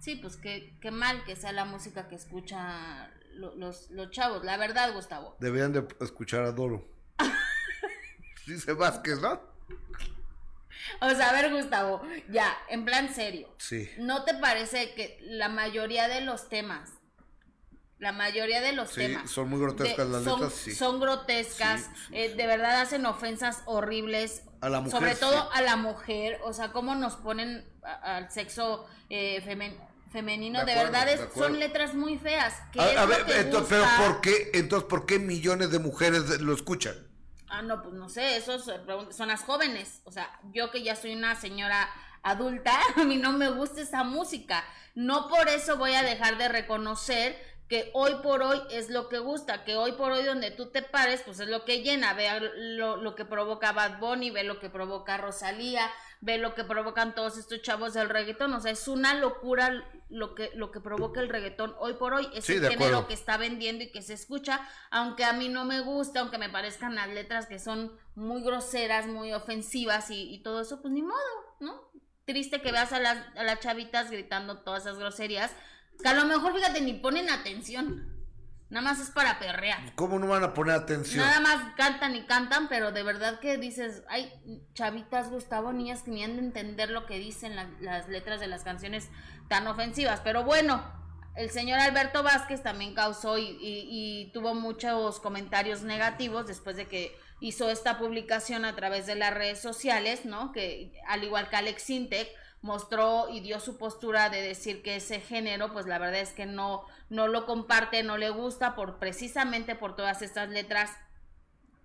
Sí, pues qué, qué mal que sea la música que escucha los, los chavos, la verdad, Gustavo. Deberían de escuchar a Doro. Dice Vázquez, ¿no? O sea, a ver, Gustavo, ya, en plan serio. Sí. ¿No te parece que la mayoría de los temas la mayoría de los temas. Son muy grotescas las son, letras, sí. Son grotescas, eh, de verdad hacen ofensas horribles. A la mujer. Sobre todo a la mujer, o sea, cómo nos ponen al sexo eh, femenino, de, verdad es, son letras muy feas. a, ver, entonces, pero ¿por qué, entonces, ¿por qué millones de mujeres lo escuchan? Ah, no, pues no sé, esos son las jóvenes. O sea, yo que ya soy una señora adulta, a mí no me gusta esa música. No por eso voy a dejar de reconocer que hoy por hoy es lo que gusta, que hoy por hoy donde tú te pares, pues es lo que llena, ve lo, lo que provoca Bad Bunny, ve lo que provoca Rosalía, ve lo que provocan todos estos chavos del reggaetón, o sea, es una locura lo que, lo que provoca el reggaetón hoy por hoy, es el género que está vendiendo y que se escucha, aunque a mí no me gusta, aunque me parezcan las letras que son muy groseras, muy ofensivas y, y todo eso, pues ni modo, ¿no? Triste que veas a las, a las chavitas gritando todas esas groserías, que a lo mejor, fíjate, ni ponen atención. Nada más es para perrear. ¿Cómo no van a poner atención? Nada más cantan y cantan, pero de verdad que dices, ay, chavitas, Gustavo, niñas que ni han de entender lo que dicen las letras de las canciones tan ofensivas. Pero bueno, el señor Alberto Vázquez también causó y, y, tuvo muchos comentarios negativos después de que hizo esta publicación a través de las redes sociales, ¿no? Que al igual que Alex Sintek, mostró y dio su postura de decir que ese género, pues la verdad es que no, no lo comparte, no le gusta por precisamente por todas estas letras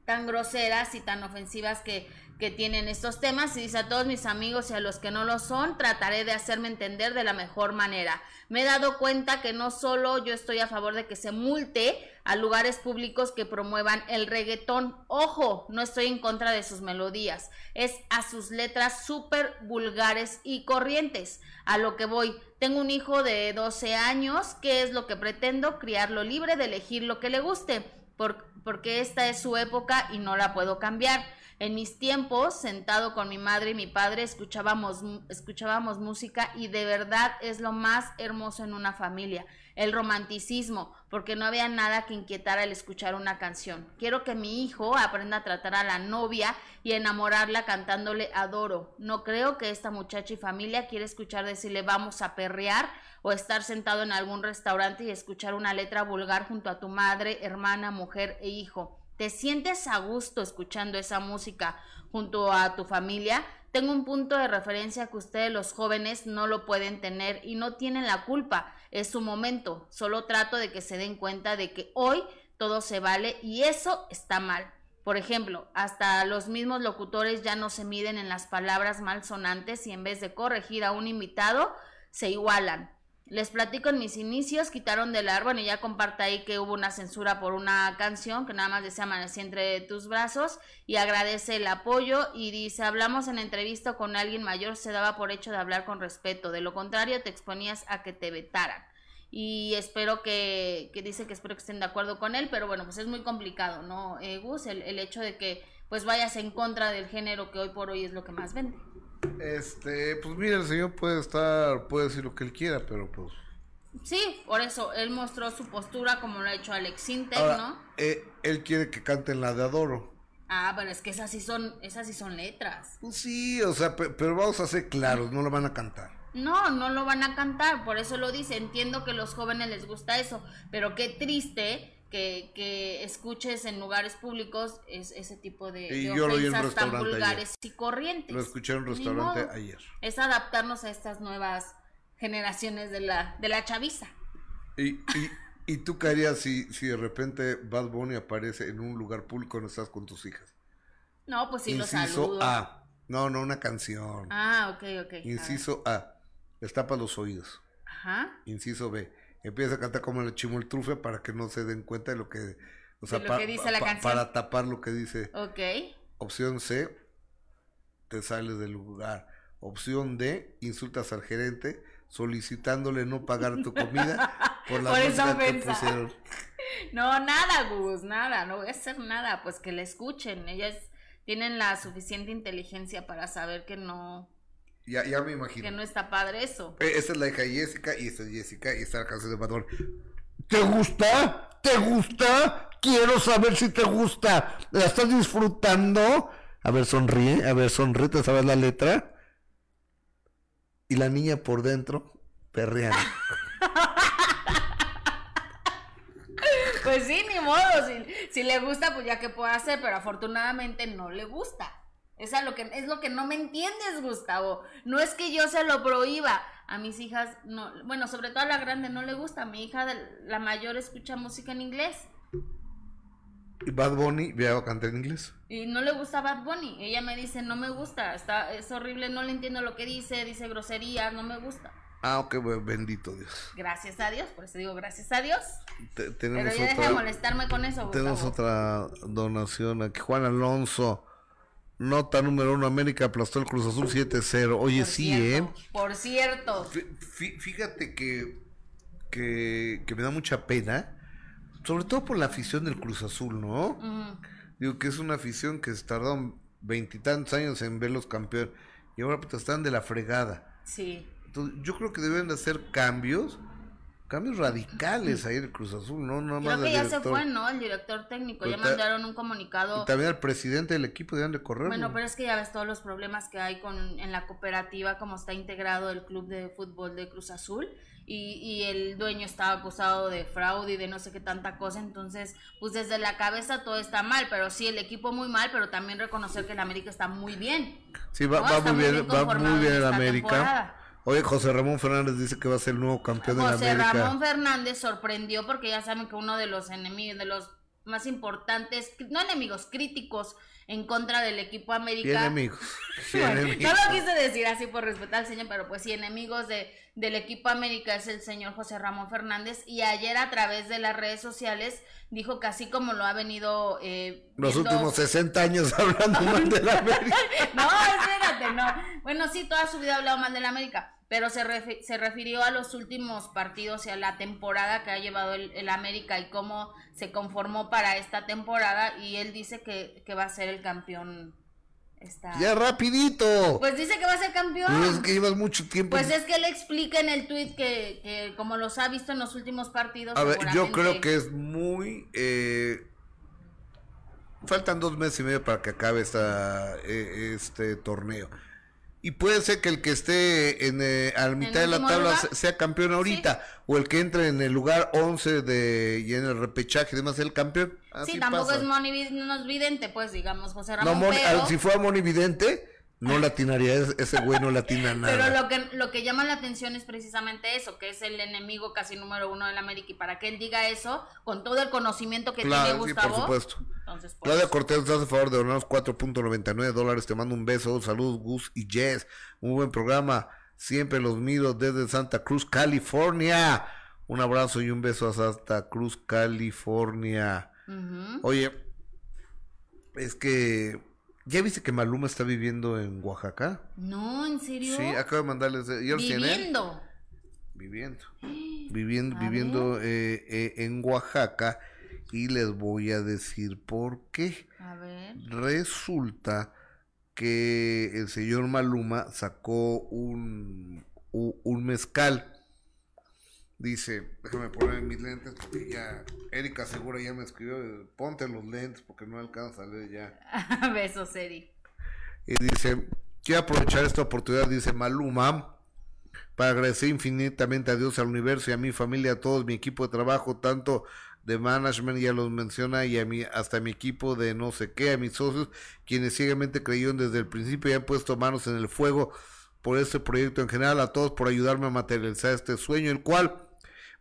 tan groseras y tan ofensivas que, que tienen estos temas y dice a todos mis amigos y a los que no lo son, trataré de hacerme entender de la mejor manera. Me he dado cuenta que no solo yo estoy a favor de que se multe a lugares públicos que promuevan el reggaetón, ojo, no estoy en contra de sus melodías, es a sus letras súper vulgares y corrientes. A lo que voy, tengo un hijo de 12 años, ¿qué es lo que pretendo? Criarlo libre de elegir lo que le guste, porque esta es su época y no la puedo cambiar. En mis tiempos, sentado con mi madre y mi padre, escuchábamos, escuchábamos música y de verdad es lo más hermoso en una familia, el romanticismo, porque no había nada que inquietara al escuchar una canción. Quiero que mi hijo aprenda a tratar a la novia y enamorarla cantándole adoro. No creo que esta muchacha y familia quiera escuchar decirle vamos a perrear o estar sentado en algún restaurante y escuchar una letra vulgar junto a tu madre, hermana, mujer e hijo. ¿Te sientes a gusto escuchando esa música junto a tu familia? Tengo un punto de referencia que ustedes los jóvenes no lo pueden tener y no tienen la culpa. Es su momento. Solo trato de que se den cuenta de que hoy todo se vale y eso está mal. Por ejemplo, hasta los mismos locutores ya no se miden en las palabras malsonantes y en vez de corregir a un invitado, se igualan. Les platico en mis inicios, quitaron del árbol y ya comparta ahí que hubo una censura por una canción que nada más decía Amanecí entre tus brazos y agradece el apoyo y dice, hablamos en entrevista con alguien mayor, se daba por hecho de hablar con respeto, de lo contrario te exponías a que te vetaran. Y espero que, que dice que espero que estén de acuerdo con él, pero bueno, pues es muy complicado, ¿no, eh, Gus? El, el hecho de que pues vayas en contra del género que hoy por hoy es lo que más vende. Este, pues mira, el señor puede estar, puede decir lo que él quiera, pero pues. Sí, por eso él mostró su postura como lo ha hecho Alex Sintek, ¿no? Eh, él quiere que canten la de Adoro. Ah, pero es que esas sí son, esas sí son letras. Pues sí, o sea, pero vamos a ser claros, no lo van a cantar. No, no lo van a cantar, por eso lo dice. Entiendo que a los jóvenes les gusta eso, pero qué triste que, escuches en lugares públicos es ese tipo de, ofensas tan vulgares y corrientes. Lo escuché en un restaurante ayer. Es adaptarnos a estas nuevas generaciones de la, de la chaviza. ¿Y, y, y tú qué harías si, si de repente Bad Bunny aparece en un lugar público no estás con tus hijas? No, pues sí Inciso lo saludo. A. No, no, una canción. Ah, ok, ok. Inciso A. A. Destapa los oídos. Ajá. Inciso B empieza a cantar como el chimoltrufe para que no se den cuenta de lo que, o sea, lo que dice la canción. para tapar lo que dice. Ok. Opción C, te sales del lugar. Opción D, insultas al gerente solicitándole no pagar tu comida por la música que pusieron. No, nada, Gus, nada, no voy a hacer nada, pues que le escuchen. Ellas tienen la suficiente inteligencia para saber que no ya, ya me imagino. Que no está padre eso. Eh, esa es la hija de Jessica y esta es Jessica y esta es la canción de Bador. ¿Te gusta? ¿Te gusta? Quiero saber si te gusta. ¿La estás disfrutando? A ver, sonríe, a ver, sonríe, ¿te sabes la letra? Y la niña por dentro, perreando. pues sí, ni modo. Si, si le gusta, pues ya que puede hacer, pero afortunadamente no le gusta. Es, lo que, es lo que no me entiendes, Gustavo. No es que yo se lo prohíba. A mis hijas, no, bueno, sobre todo a la grande no le gusta. A mi hija, la mayor, escucha música en inglés. ¿Y Bad Bunny vea cantar en inglés? Y no le gusta Bad Bunny. Ella me dice, no me gusta, está, es horrible, no le entiendo lo que dice, dice groserías, no me gusta. Ah, ok, bendito Dios. Gracias a Dios, por eso digo gracias a Dios. tenemos Pero ya deja de molestarme con eso. Tenemos otra donación aquí. Juan Alonso. Nota número uno, América aplastó el Cruz Azul 7-0. Oye, sí, ¿eh? Por cierto. Fíjate que, que, me da mucha pena, sobre todo por la afición del Cruz Azul, ¿no? Digo que es una afición que se tardó veintitantos años en ver los campeones y ahora pues, están de la fregada. Sí. Entonces, yo creo que deben de hacer cambios cambios radicales ahí en el Cruz Azul, ¿no? no Creo que ya se fue, ¿no? El director técnico, ya mandaron un comunicado. Y también al presidente del equipo deben de correr. Bueno, pero es que ya ves todos los problemas que hay con en la cooperativa, como está integrado el club de fútbol de Cruz Azul. Y, y el dueño estaba acusado de fraude y de no sé qué tanta cosa, entonces, pues desde la cabeza todo está mal, pero sí, el equipo muy mal, pero también reconocer que el América está muy bien. Sí, va, va muy bien, va muy bien el América. Oye, José Ramón Fernández dice que va a ser el nuevo campeón de la América. José Ramón Fernández sorprendió porque ya saben que uno de los enemigos, de los más importantes, no enemigos, críticos en contra del equipo América. Y enemigos. No lo quise decir así por respetar al señor, pero pues sí, enemigos de, del equipo América es el señor José Ramón Fernández. Y ayer a través de las redes sociales dijo que así como lo ha venido... Eh, Los últimos 60 años hablando mal de la América. no, espérate, no. Bueno, sí, toda su vida ha hablado mal de la América pero se, se refirió a los últimos partidos y a la temporada que ha llevado el, América y cómo se conformó para esta temporada y él dice que, va a ser el campeón. Esta... Ya rapidito. Pues dice que va a ser campeón. Pues es que llevas mucho tiempo. Pues es que él explica en el tweet que, que como los ha visto en los últimos partidos. A ver, yo creo que es muy... Eh, faltan dos meses y medio para que acabe esta, eh, este torneo. Y puede ser que el que esté en, eh, a mitad de la tabla sea campeón ahorita, o el que entre en el lugar 11 de, y en el repechaje, además el campeón. sí, tampoco es monividente, pues digamos, José Ramón. No, si fuera monividente, no latinaría, ese güey no latina nada. Pero lo que, lo que llama la atención es precisamente eso, que es el enemigo casi número uno del América. Y para que él diga eso, con todo el conocimiento que tiene Gustavo. Sí, por supuesto. Claudia Cortés, te hace favor de donarnos 4.99 dólares. Te mando un beso. Saludos, Gus y Jess. Un buen programa. Siempre los miro desde Santa Cruz, California. Un abrazo y un beso a Santa Cruz, California. Oye, es que ¿Ya viste que Maluma está viviendo en Oaxaca? No, ¿en serio? Sí, acabo de mandarles. Viviendo. Viviendo. Viviendo, viviendo eh, eh, en Oaxaca. Y les voy a decir por qué. A ver. Resulta que el señor Maluma sacó un, un mezcal Dice, déjame poner mis lentes porque ya Erika Segura ya me escribió, ponte los lentes porque no alcanza a leer ya. Besos, Eri. Y dice, quiero aprovechar esta oportunidad, dice Maluma, para agradecer infinitamente a Dios, al universo y a mi familia, a todos mi equipo de trabajo, tanto de management, ya los menciona, y a mi, hasta mi equipo de no sé qué, a mis socios, quienes ciegamente creyeron desde el principio y han puesto manos en el fuego por este proyecto en general, a todos por ayudarme a materializar este sueño, el cual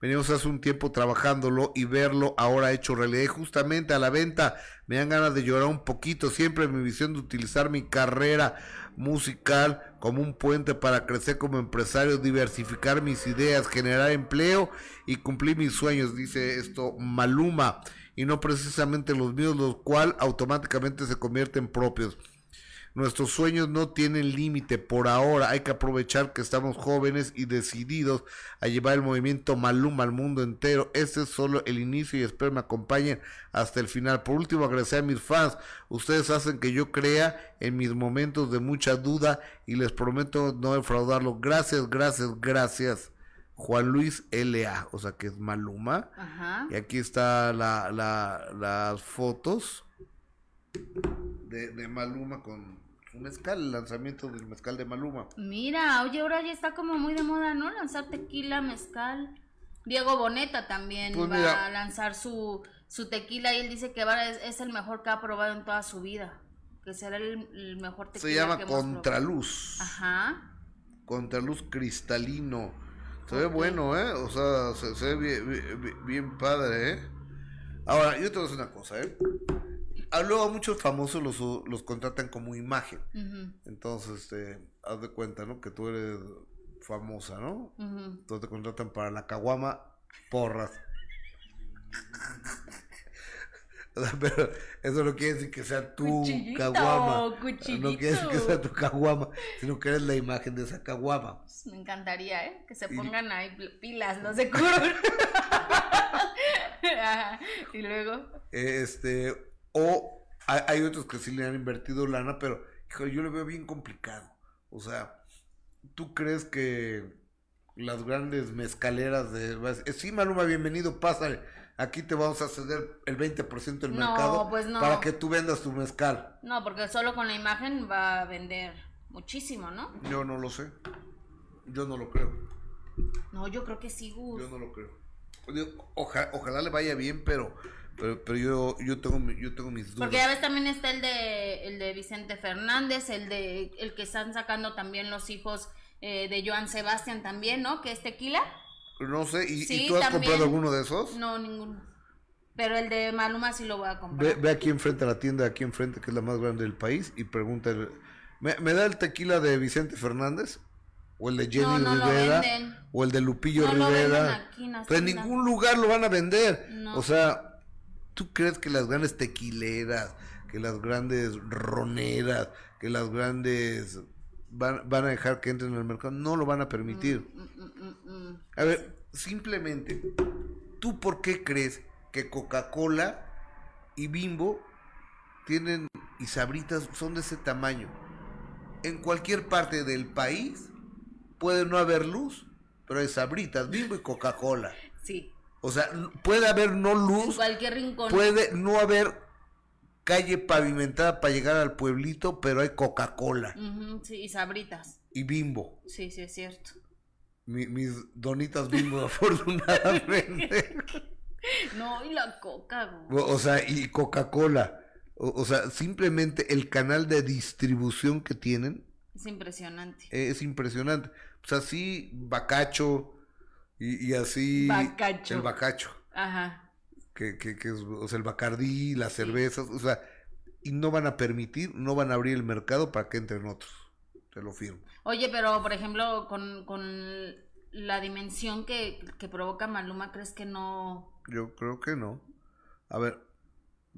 venimos hace un tiempo trabajándolo y verlo ahora hecho realidad. Y justamente a la venta me dan ganas de llorar un poquito. Siempre mi visión de utilizar mi carrera musical como un puente para crecer como empresario, diversificar mis ideas, generar empleo y cumplir mis sueños, dice esto Maluma, y no precisamente los míos, los cuales automáticamente se convierten propios. Nuestros sueños no tienen límite por ahora. Hay que aprovechar que estamos jóvenes y decididos a llevar el movimiento Maluma al mundo entero. Este es solo el inicio y espero me acompañen hasta el final. Por último, agradecer a mis fans. Ustedes hacen que yo crea en mis momentos de mucha duda y les prometo no defraudarlo. Gracias, gracias, gracias. Juan Luis L.A., o sea que es Maluma. Y aquí está la, las fotos de, de Maluma con mezcal, el lanzamiento del mezcal de Maluma. Mira, oye, ahora ya está como muy de moda, ¿no? Lanzar tequila, mezcal. Diego Boneta también pues va a lanzar su, su tequila y él dice que va, es, el mejor que ha probado en toda su vida. Que será el, mejor tequila. Se llama Contraluz. Ajá. Contraluz cristalino. Se ve bueno, ¿eh? O sea, se, ve bien, bien, padre, ¿eh? Ahora, yo te voy a decir una cosa, ¿eh? Luego a muchos famosos los, los contratan como imagen. Entonces, este, haz de cuenta, ¿no? Que tú eres famosa, ¿no? Entonces te contratan para la caguama, porras. pero eso no quiere decir que sea tu caguama. No quiere decir que sea tu caguama, sino que eres la imagen de esa caguama. Pues, me encantaría, ¿eh? Que se pongan ahí pilas, no se cubren. y luego. Este, o hay, otros que sí le han invertido lana, pero yo le veo bien complicado. O sea, ¿tú crees que las grandes mezcaleras de... Sí, Maluma, bienvenido, pásale. Aquí te vamos a ceder el 20% del mercado pues para que tú vendas tu mezcal. No, porque solo con la imagen va a vender muchísimo, ¿no? Yo no lo sé. Yo no lo creo. No, yo creo que sí, Gus. Yo no lo creo. ojalá le vaya bien, pero pero, pero yo, yo, tengo, yo tengo mis dudas. Porque ya ves también está el de, el de Vicente Fernández, el de el que están sacando también los hijos eh, de Joan Sebastián también, ¿no? Que es tequila. No sé, ¿y, tú has comprado alguno de esos? No, ninguno. Pero el de Maluma sí lo voy a comprar. Ve, aquí enfrente a la tienda, aquí enfrente, que es la más grande del país, y pregunta, ¿me, da el tequila de Vicente Fernández? ¿O el de Jenny Rivera? ¿O el de Lupillo Rivera? Pero en ningún lugar lo van a vender. O sea, ¿Tú crees que las grandes tequileras, que las grandes roneras, que las grandes van, van a dejar que entren al mercado? No lo van a permitir. Mm, mm, mm, a ver, simplemente, ¿tú por qué crees que Coca-Cola y Bimbo tienen y Sabritas son de ese tamaño? En cualquier parte del país puede no haber luz, pero hay Sabritas, Bimbo y Coca-Cola. Sí. O sea, puede haber no luz. En cualquier rincón. Puede no haber calle pavimentada para llegar al pueblito, pero hay Coca-Cola. sí, y sabritas. Y bimbo. Sí, sí, es cierto. mis donitas bimbo, afortunadamente. no, y la coca. O sea, y Coca-Cola. O, sea, simplemente el canal de distribución que tienen. Es impresionante. Es impresionante. O sea, sí, Bacacho, y, así. Bacacho. El bacacho. Ajá. Que, que, que es, o sea, el bacardí, las cervezas, o sea, y no van a permitir, no van a abrir el mercado para que entren otros. Te lo firmo. Oye, pero por ejemplo, con, con la dimensión que, que provoca Maluma, ¿crees que no? Yo creo que no. A ver,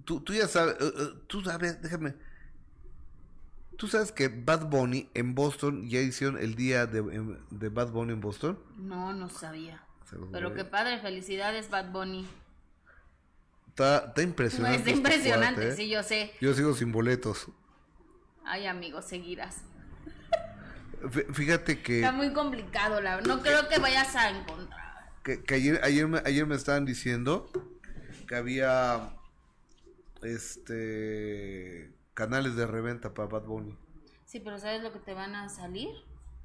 tú, tú ya sabes, eh, eh, tú sabes, déjame. ¿Tú sabes que Bad Bunny en Boston ya hicieron el día de, de Bad Bunny en Boston? No, no sabía. Pero qué padre, felicidades Bad Bunny. Está, está impresionante. Está impresionante, ¿eh? sí, yo sé. Yo sigo sin boletos. Ay, amigos, seguirás. Fíjate que... Está muy complicado, la no creo que vayas a encontrar. Que, que ayer, ayer, me, ayer me estaban diciendo que había este canales de reventa para Bad Bunny. Sí, pero ¿sabes lo que te van a salir?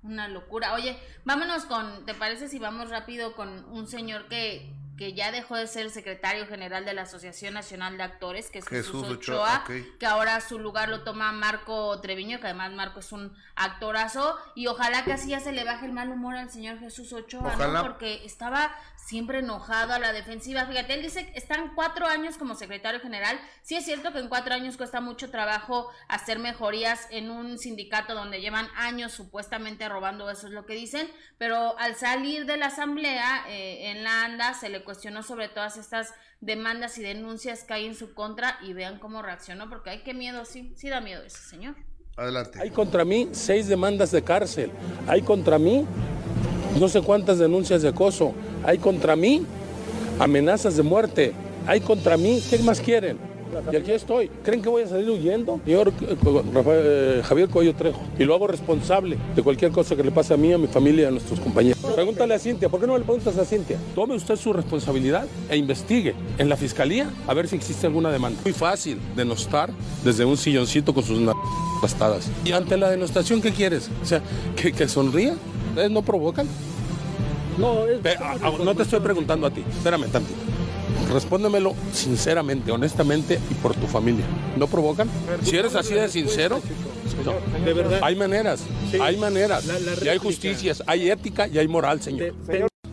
Una locura. Oye, vámonos con, ¿te parece si vamos rápido con un señor que que ya dejó de ser secretario general de la Asociación Nacional de Actores, que es Jesús, Ochoa, que ahora su lugar lo toma Marco Treviño, que además Marco es un actorazo, y ojalá que así ya se le baje el mal humor al señor Jesús Ochoa, ¿no? Porque estaba siempre enojado a la defensiva. Fíjate, él dice que están cuatro años como secretario general. Sí es cierto que en cuatro años cuesta mucho trabajo hacer mejorías en un sindicato donde llevan años supuestamente robando, eso es lo que dicen, pero al salir de la asamblea eh, en la ANDA se le cuestionó sobre todas estas demandas y denuncias que hay en su contra y vean cómo reaccionó, porque hay que miedo, sí, sí da miedo ese señor. Adelante. Hay contra mí seis demandas de cárcel, hay contra mí no sé cuántas denuncias de acoso, hay contra mí amenazas de muerte, hay contra mí, ¿qué más quieren? Y aquí estoy. ¿Creen que voy a salir huyendo? Señor eh, Javier Coyo Trejo. Y lo hago responsable de cualquier cosa que le pase a mí, a mi familia, a nuestros compañeros. Pregúntale a Cintia. ¿Por qué no le preguntas a Cintia? Tome usted su responsabilidad e investigue en la fiscalía a ver si existe alguna demanda. Muy fácil denostar desde un silloncito con sus aplastadas. Y ante la denostación, ¿qué quieres? O sea, que, que sonría. ¿Ustedes no provocan? No, es... no te estoy preguntando a ti. Espérame tantito. Respóndemelo sinceramente, honestamente y por tu familia. ¿No provocan? Si eres así de sincero, de verdad. Hay maneras, hay maneras. y hay justicias, hay ética y hay moral, señor.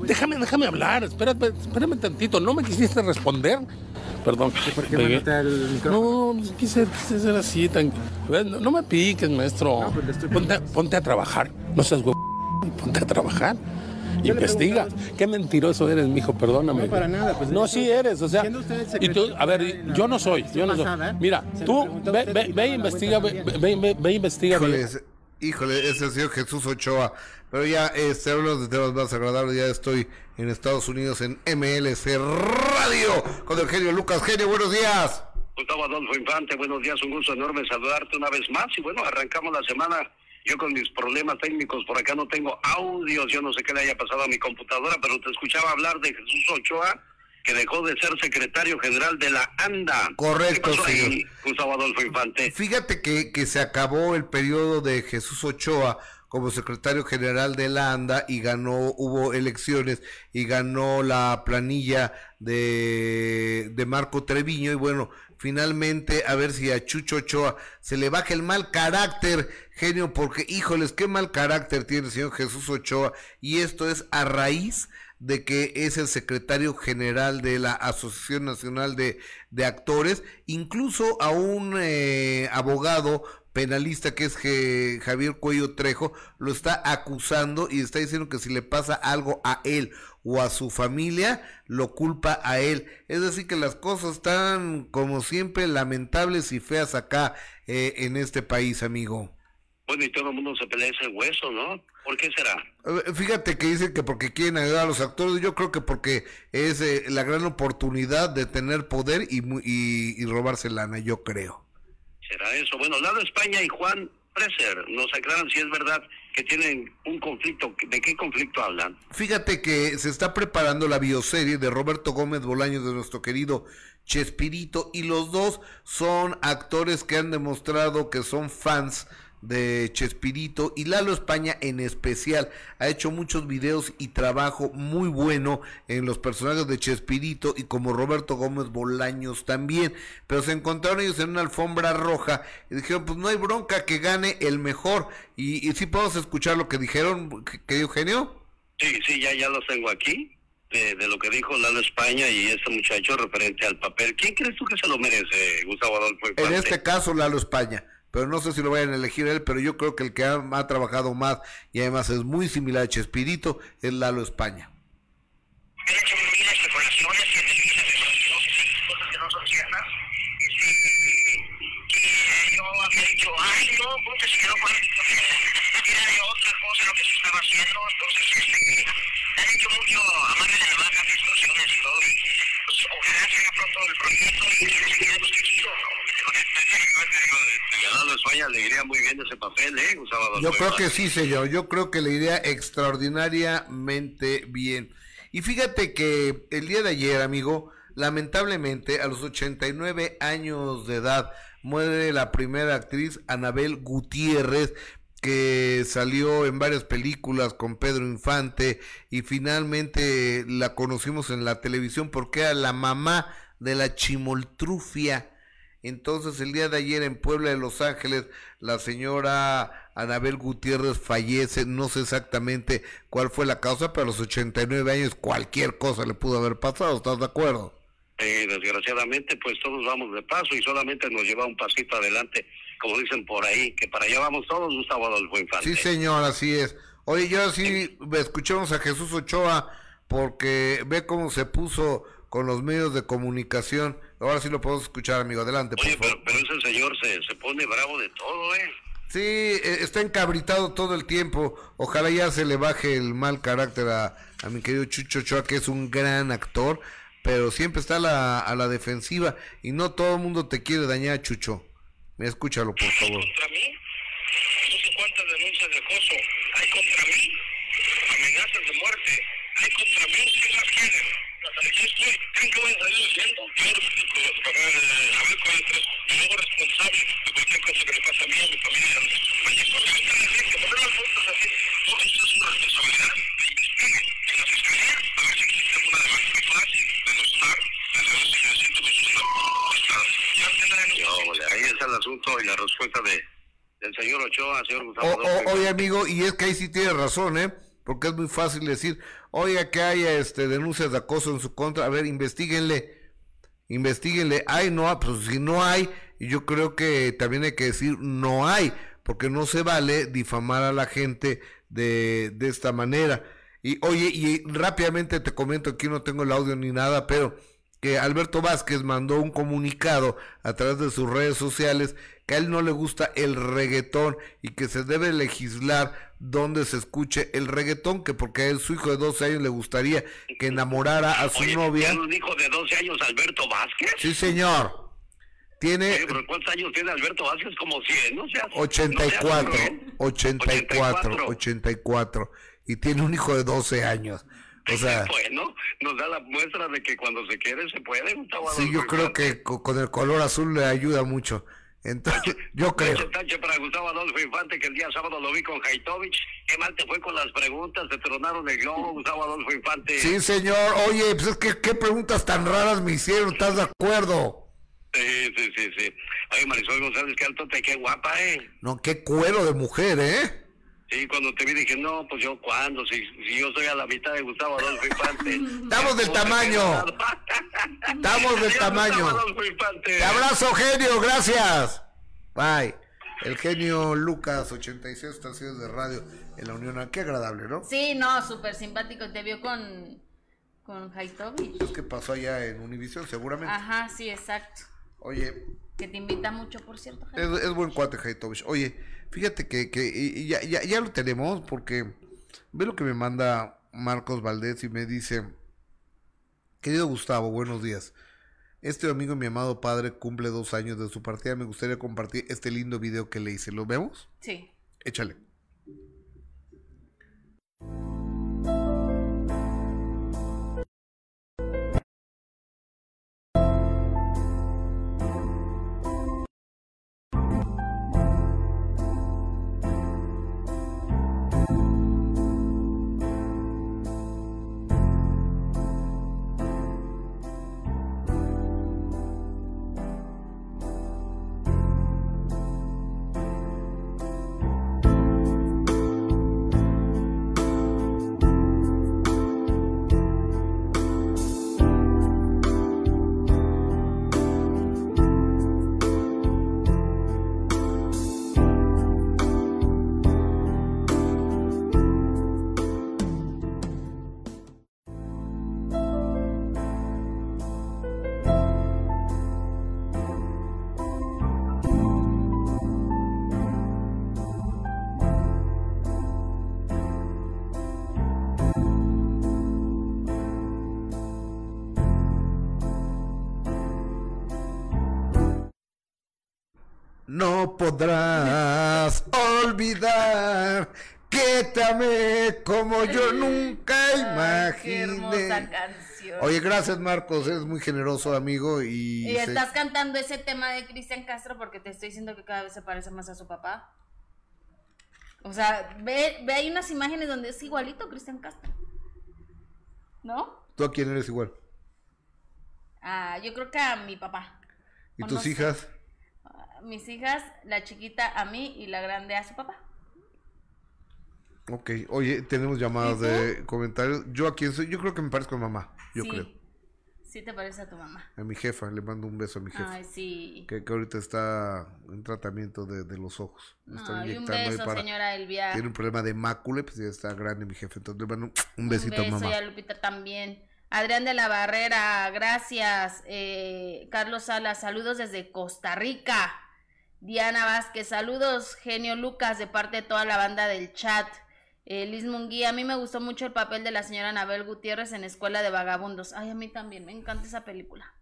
Déjame, déjame hablar, espérame, espérame tantito. ¿No me quisiste responder? Perdón. ¿Por qué me el micrófono? No, quise, quise, ser así. Tan... No, me piques, maestro. Pues ponte, ponte, a trabajar. No seas huevo. ponte a trabajar. Investiga. Qué mentiroso eres, mijo, perdóname. No, para nada. Pues, no, sí eres, o sea. Y tú, a ver, yo no soy, yo no soy. Mira, tú ve, ve, ve, investiga, ve, ve, ve, investiga. Híjole, ese, híjole, ese es el señor Jesús Ochoa. Pero ya, este, hablo de temas más agradables, ya estoy en Estados Unidos en MLC Radio con el genio Lucas. Genio, buenos días. Gustavo Adolfo Infante, buenos días, un gusto enorme saludarte una vez más. Y bueno, arrancamos la semana yo con mis problemas técnicos por acá no tengo audios, yo no sé qué le haya pasado a mi computadora, pero te escuchaba hablar de Jesús Ochoa, que dejó de ser secretario general de la ANDA. Correcto, señor. Gustavo Adolfo Infante. Fíjate que, que se acabó el periodo de Jesús Ochoa como secretario general de la ANDA y ganó, hubo elecciones y ganó la planilla de, de Marco Treviño y bueno, finalmente a ver si a Chucho Ochoa se le baja el mal carácter, genio, porque híjoles, qué mal carácter tiene el señor Jesús Ochoa. Y esto es a raíz de que es el secretario general de la Asociación Nacional de, de Actores, incluso a un eh, abogado penalista que es Javier Cuello Trejo, lo está acusando y está diciendo que si le pasa algo a él o a su familia, lo culpa a él. Es decir, que las cosas están como siempre lamentables y feas acá eh, en este país, amigo. Bueno, y todo el mundo se pelea ese hueso, ¿no? ¿Por qué será? Fíjate que dicen que porque quieren ayudar a los actores, yo creo que porque es eh, la gran oportunidad de tener poder y, y, y robarse lana, yo creo será eso. Bueno, Lado España y Juan Preser nos aclaran si es verdad que tienen un conflicto. ¿De qué conflicto hablan? Fíjate que se está preparando la bioserie de Roberto Gómez Bolaños de nuestro querido Chespirito y los dos son actores que han demostrado que son fans de Chespirito y Lalo España en especial ha hecho muchos videos y trabajo muy bueno en los personajes de Chespirito y como Roberto Gómez Bolaños también, pero se encontraron ellos en una alfombra roja y dijeron pues no hay bronca que gane el mejor y, y si podemos escuchar lo que dijeron, que Eugenio. Sí, sí, ya, ya los tengo aquí. De, de, lo que dijo Lalo España y este muchacho referente al papel. ¿Quién crees tú que se lo merece, Gustavo Adolfo? En este caso, Lalo España pero no sé si lo vayan a elegir él, pero yo creo que el que ha, trabajado más y además es muy similar a Chespirito es Lalo España. Ganando España le iría muy bien ese papel, ¿eh? Gustavo Yo creo que sí, señor. Yo creo que le iría extraordinariamente bien. Y fíjate que el día de ayer, amigo, lamentablemente a los 89 años de edad muere la primera actriz Anabel Gutiérrez que salió en varias películas con Pedro Infante y finalmente la conocimos en la televisión porque era la mamá de la chimoltrufia entonces el día de ayer en Puebla de Los Ángeles la señora Anabel Gutiérrez fallece, no sé exactamente cuál fue la causa, pero a los 89 años cualquier cosa le pudo haber pasado, ¿estás de acuerdo? Eh, desgraciadamente pues todos vamos de paso y solamente nos lleva un pasito adelante, como dicen por ahí, que para allá vamos todos, Gustavo Adolfo Infante. Sí señor, así es. Oye, yo sí escuchamos a Jesús Ochoa porque ve cómo se puso con los medios de comunicación. Ahora sí lo podemos escuchar, amigo. Adelante, Oye, Pero, pero, ese señor se, se pone bravo de todo, ¿eh? Sí, eh, está encabritado todo el tiempo. Ojalá ya se le baje el mal carácter a, a mi querido Chucho Choa, que es un gran actor, pero siempre está a la, a la defensiva y no todo el mundo te quiere dañar, Chucho. Escúchalo, por favor. ¿Contra mí? No sé cuántas denuncias de acoso hay contra mí. Amenazas de muerte hay contra mí. ¿Qué más quieren? Aquí estoy. ¿Creen que voy a salir huyendo? Yo, para saber cuál es el nuevo responsable de cualquier cosa que le pasa a mí y a mi familia. Oye, ¿por qué están diciendo? ¿Por qué no preguntas así? Todo esto es una responsabilidad. Investiguen en la fiscalía a ver si existe una demanda fácil de denunciar de los que siento que es una no, ahí está el asunto y la respuesta de, del señor Ochoa, señor Gustavo. Oye, amigo, y es que ahí sí tiene razón, ¿eh? Porque es muy fácil decir, oiga, que haya este, denuncias de acoso en su contra, a ver, investiguenle, investiguenle, hay, no, pues si no hay, yo creo que también hay que decir, no hay, porque no se vale difamar a la gente de, de esta manera. Y oye, y rápidamente te comento, aquí no tengo el audio ni nada, pero que Alberto Vázquez mandó un comunicado a través de sus redes sociales que a él no le gusta el reggaetón y que se debe legislar donde se escuche el reggaetón, que porque a él, su hijo de 12 años le gustaría que enamorara a su novia. un hijo de 12 años, Alberto Vázquez? Sí, señor. Tiene... ¿Cuántos años tiene Alberto Vázquez? Como 100, no seas, 84, 84, 84, y tiene un hijo de 12 años. O sea, bueno, nos da la muestra de que cuando se quiere se puede. Sí, yo creo que con el color azul le ayuda mucho. Entonces, yo creo. Tache para Gustavo Adolfo Infante, que el día sábado lo vi con Haitovich. ¿Qué mal te fue con las preguntas? Te tronaron el globo, Gustavo Adolfo Infante. Sí, señor. Oye, pues es que qué preguntas tan raras me hicieron, ¿estás de acuerdo? Sí, sí, sí, sí. Oye, Marisol González, qué alto te, qué guapa, ¿eh? No, qué cuero de mujer, ¿eh? Sí, cuando te vi dije, no, pues yo cuándo, si, si yo soy a la mitad de Gustavo Adolfo Infante. Estamos del tamaño. Estamos del tamaño. Te abrazo, genio, gracias. Bye. El genio Lucas, 86 estaciones de radio en la Unión. Qué agradable, ¿no? Sí, no, súper simpático. Te vio con, con Haitovich. Es que pasó allá en Univision, seguramente. Ajá, sí, exacto. Oye. Que te invita mucho, por cierto. Es, es, buen cuate Haitovich. Oye, Fíjate que, que ya, ya, ya lo tenemos porque ve lo que me manda Marcos Valdés y me dice, querido Gustavo, buenos días. Este domingo mi amado padre cumple dos años de su partida. Me gustaría compartir este lindo video que le hice. ¿Lo vemos? Sí. Échale. Podrás olvidar que te amé como yo nunca imaginé. canción. Oye, gracias Marcos, eres muy generoso amigo y... Y estás cantando ese tema de Cristian Castro porque te estoy diciendo que cada vez se parece más a su papá. O sea, ve, ve hay unas imágenes donde es igualito Cristian Castro. ¿No? ¿Tú a quién eres igual? Ah, yo creo que a mi papá. ¿Y tus hijas? Mis hijas, la chiquita a mí y la grande a su papá. Ok, oye, tenemos llamadas de comentarios. ¿Yo a quién soy? Yo creo que me parezco a mamá, yo creo. Sí, te parece a tu mamá. A mi jefa, le mando un beso a mi jefa. Ay, sí. Que, ahorita está en tratamiento de, los ojos. Ay, un beso, señora Elvia. Tiene un problema de mácula, pues ya está grande mi jefe. Entonces le mando un besito un beso, a mamá. Y a Lupita también. Adrián de la Barrera, gracias. Eh, Carlos Salas, saludos desde Costa Rica. Diana Vázquez, saludos, genio Lucas, de parte de toda la banda del chat. Eh, Liz Munguía, a mí me gustó mucho el papel de la señora Anabel Gutiérrez en Escuela de Vagabundos. Ay, a mí también, me encanta esa película.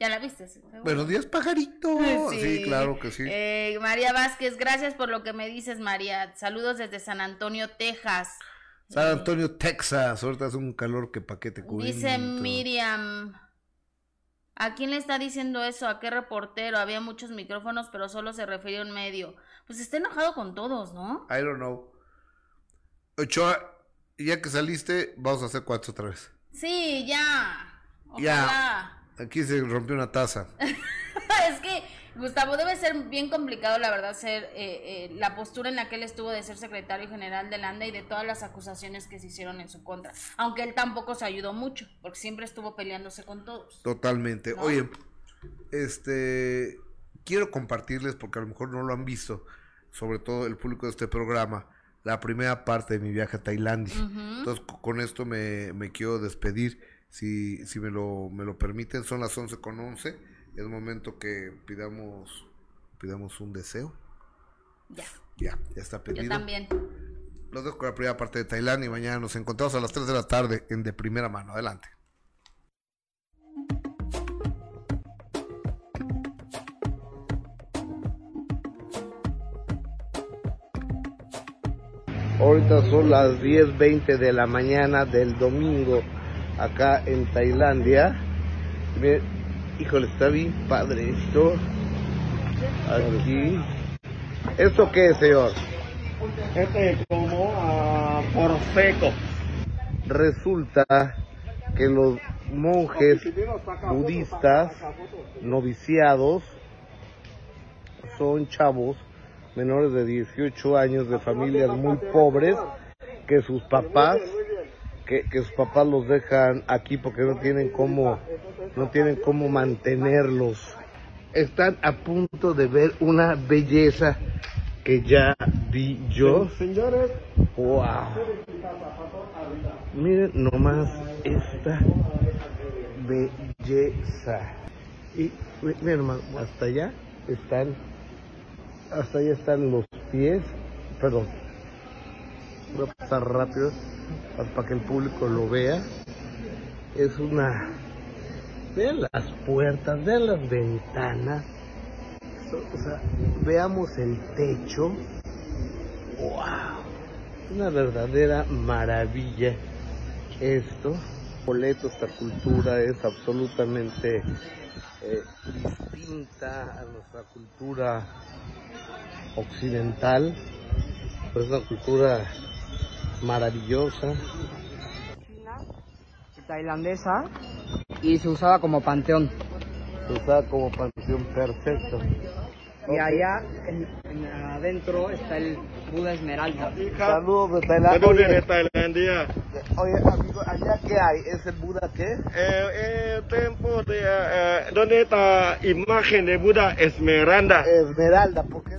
¿Ya la viste? Buenos días, pajarito. Sí, claro que sí. Eh, María Vázquez, gracias por lo que me dices, María. Saludos desde San Antonio, Texas. San Antonio, Texas. Ahorita hace un calor que paquete Dice Miriam. ¿A quién le está diciendo eso? ¿A qué reportero? Había muchos micrófonos, pero solo se refirió a un medio. Pues está enojado con todos, ¿no? I don't know. Ochoa, ya que saliste, vamos a hacer cuatro otra vez. Sí, ya. Ya. Aquí se rompió una taza. es que Gustavo, debe ser bien complicado, la verdad, ser eh, eh, la postura en la que él estuvo de ser secretario general de Landa y de todas las acusaciones que se hicieron en su contra. Aunque él tampoco se ayudó mucho, porque siempre estuvo peleándose con todos. Totalmente. Oye, este, quiero compartirles, porque a lo mejor no lo han visto. sobre todo el público de este programa, la primera parte de mi viaje a Tailandia. Entonces, con esto me, me quiero despedir. Si, si me, lo, me lo permiten, son las 11 con 11. Es momento que pidamos, pidamos un deseo. Ya. Ya, ya está pedido. Yo también. Los dejo con la primera parte de Tailandia y mañana nos encontramos a las 3 de la tarde en De Primera Mano. Adelante. Ahorita son las 10.20 de la mañana del domingo acá en Tailandia. Híjole, está bien padre esto. Aquí. ¿Esto qué es, señor? Este es como uh, por seco. Resulta que los monjes budistas noviciados son chavos menores de 18 años de familias muy pobres que sus papás que, que, sus papás los dejan aquí porque no tienen cómo no tienen cómo mantenerlos. Están a punto de ver una belleza que ya vi yo. Señores, wow miren nomás esta belleza. Y miren nomás hasta allá están hasta ahí están los pies, perdón, voy a pasar rápido para que el público lo vea. Es una, vean las puertas, vean las ventanas, veamos el techo, wow, una verdadera maravilla esto. Boleto, esta cultura es absolutamente eh, distinta a nuestra cultura occidental, es una cultura maravillosa. Tailandesa y se usaba como panteón. Se usaba como panteón perfecto. Y allá en, en adentro está el Buda Esmeralda. Saludos de Tailandia. saludos de Tailandia. Oye, amigo, ¿allá qué hay? ¿Es el Buda qué? Eh, el templo de, eh, ¿dónde está imagen de Buda Esmeralda? Esmeralda, ¿por qué?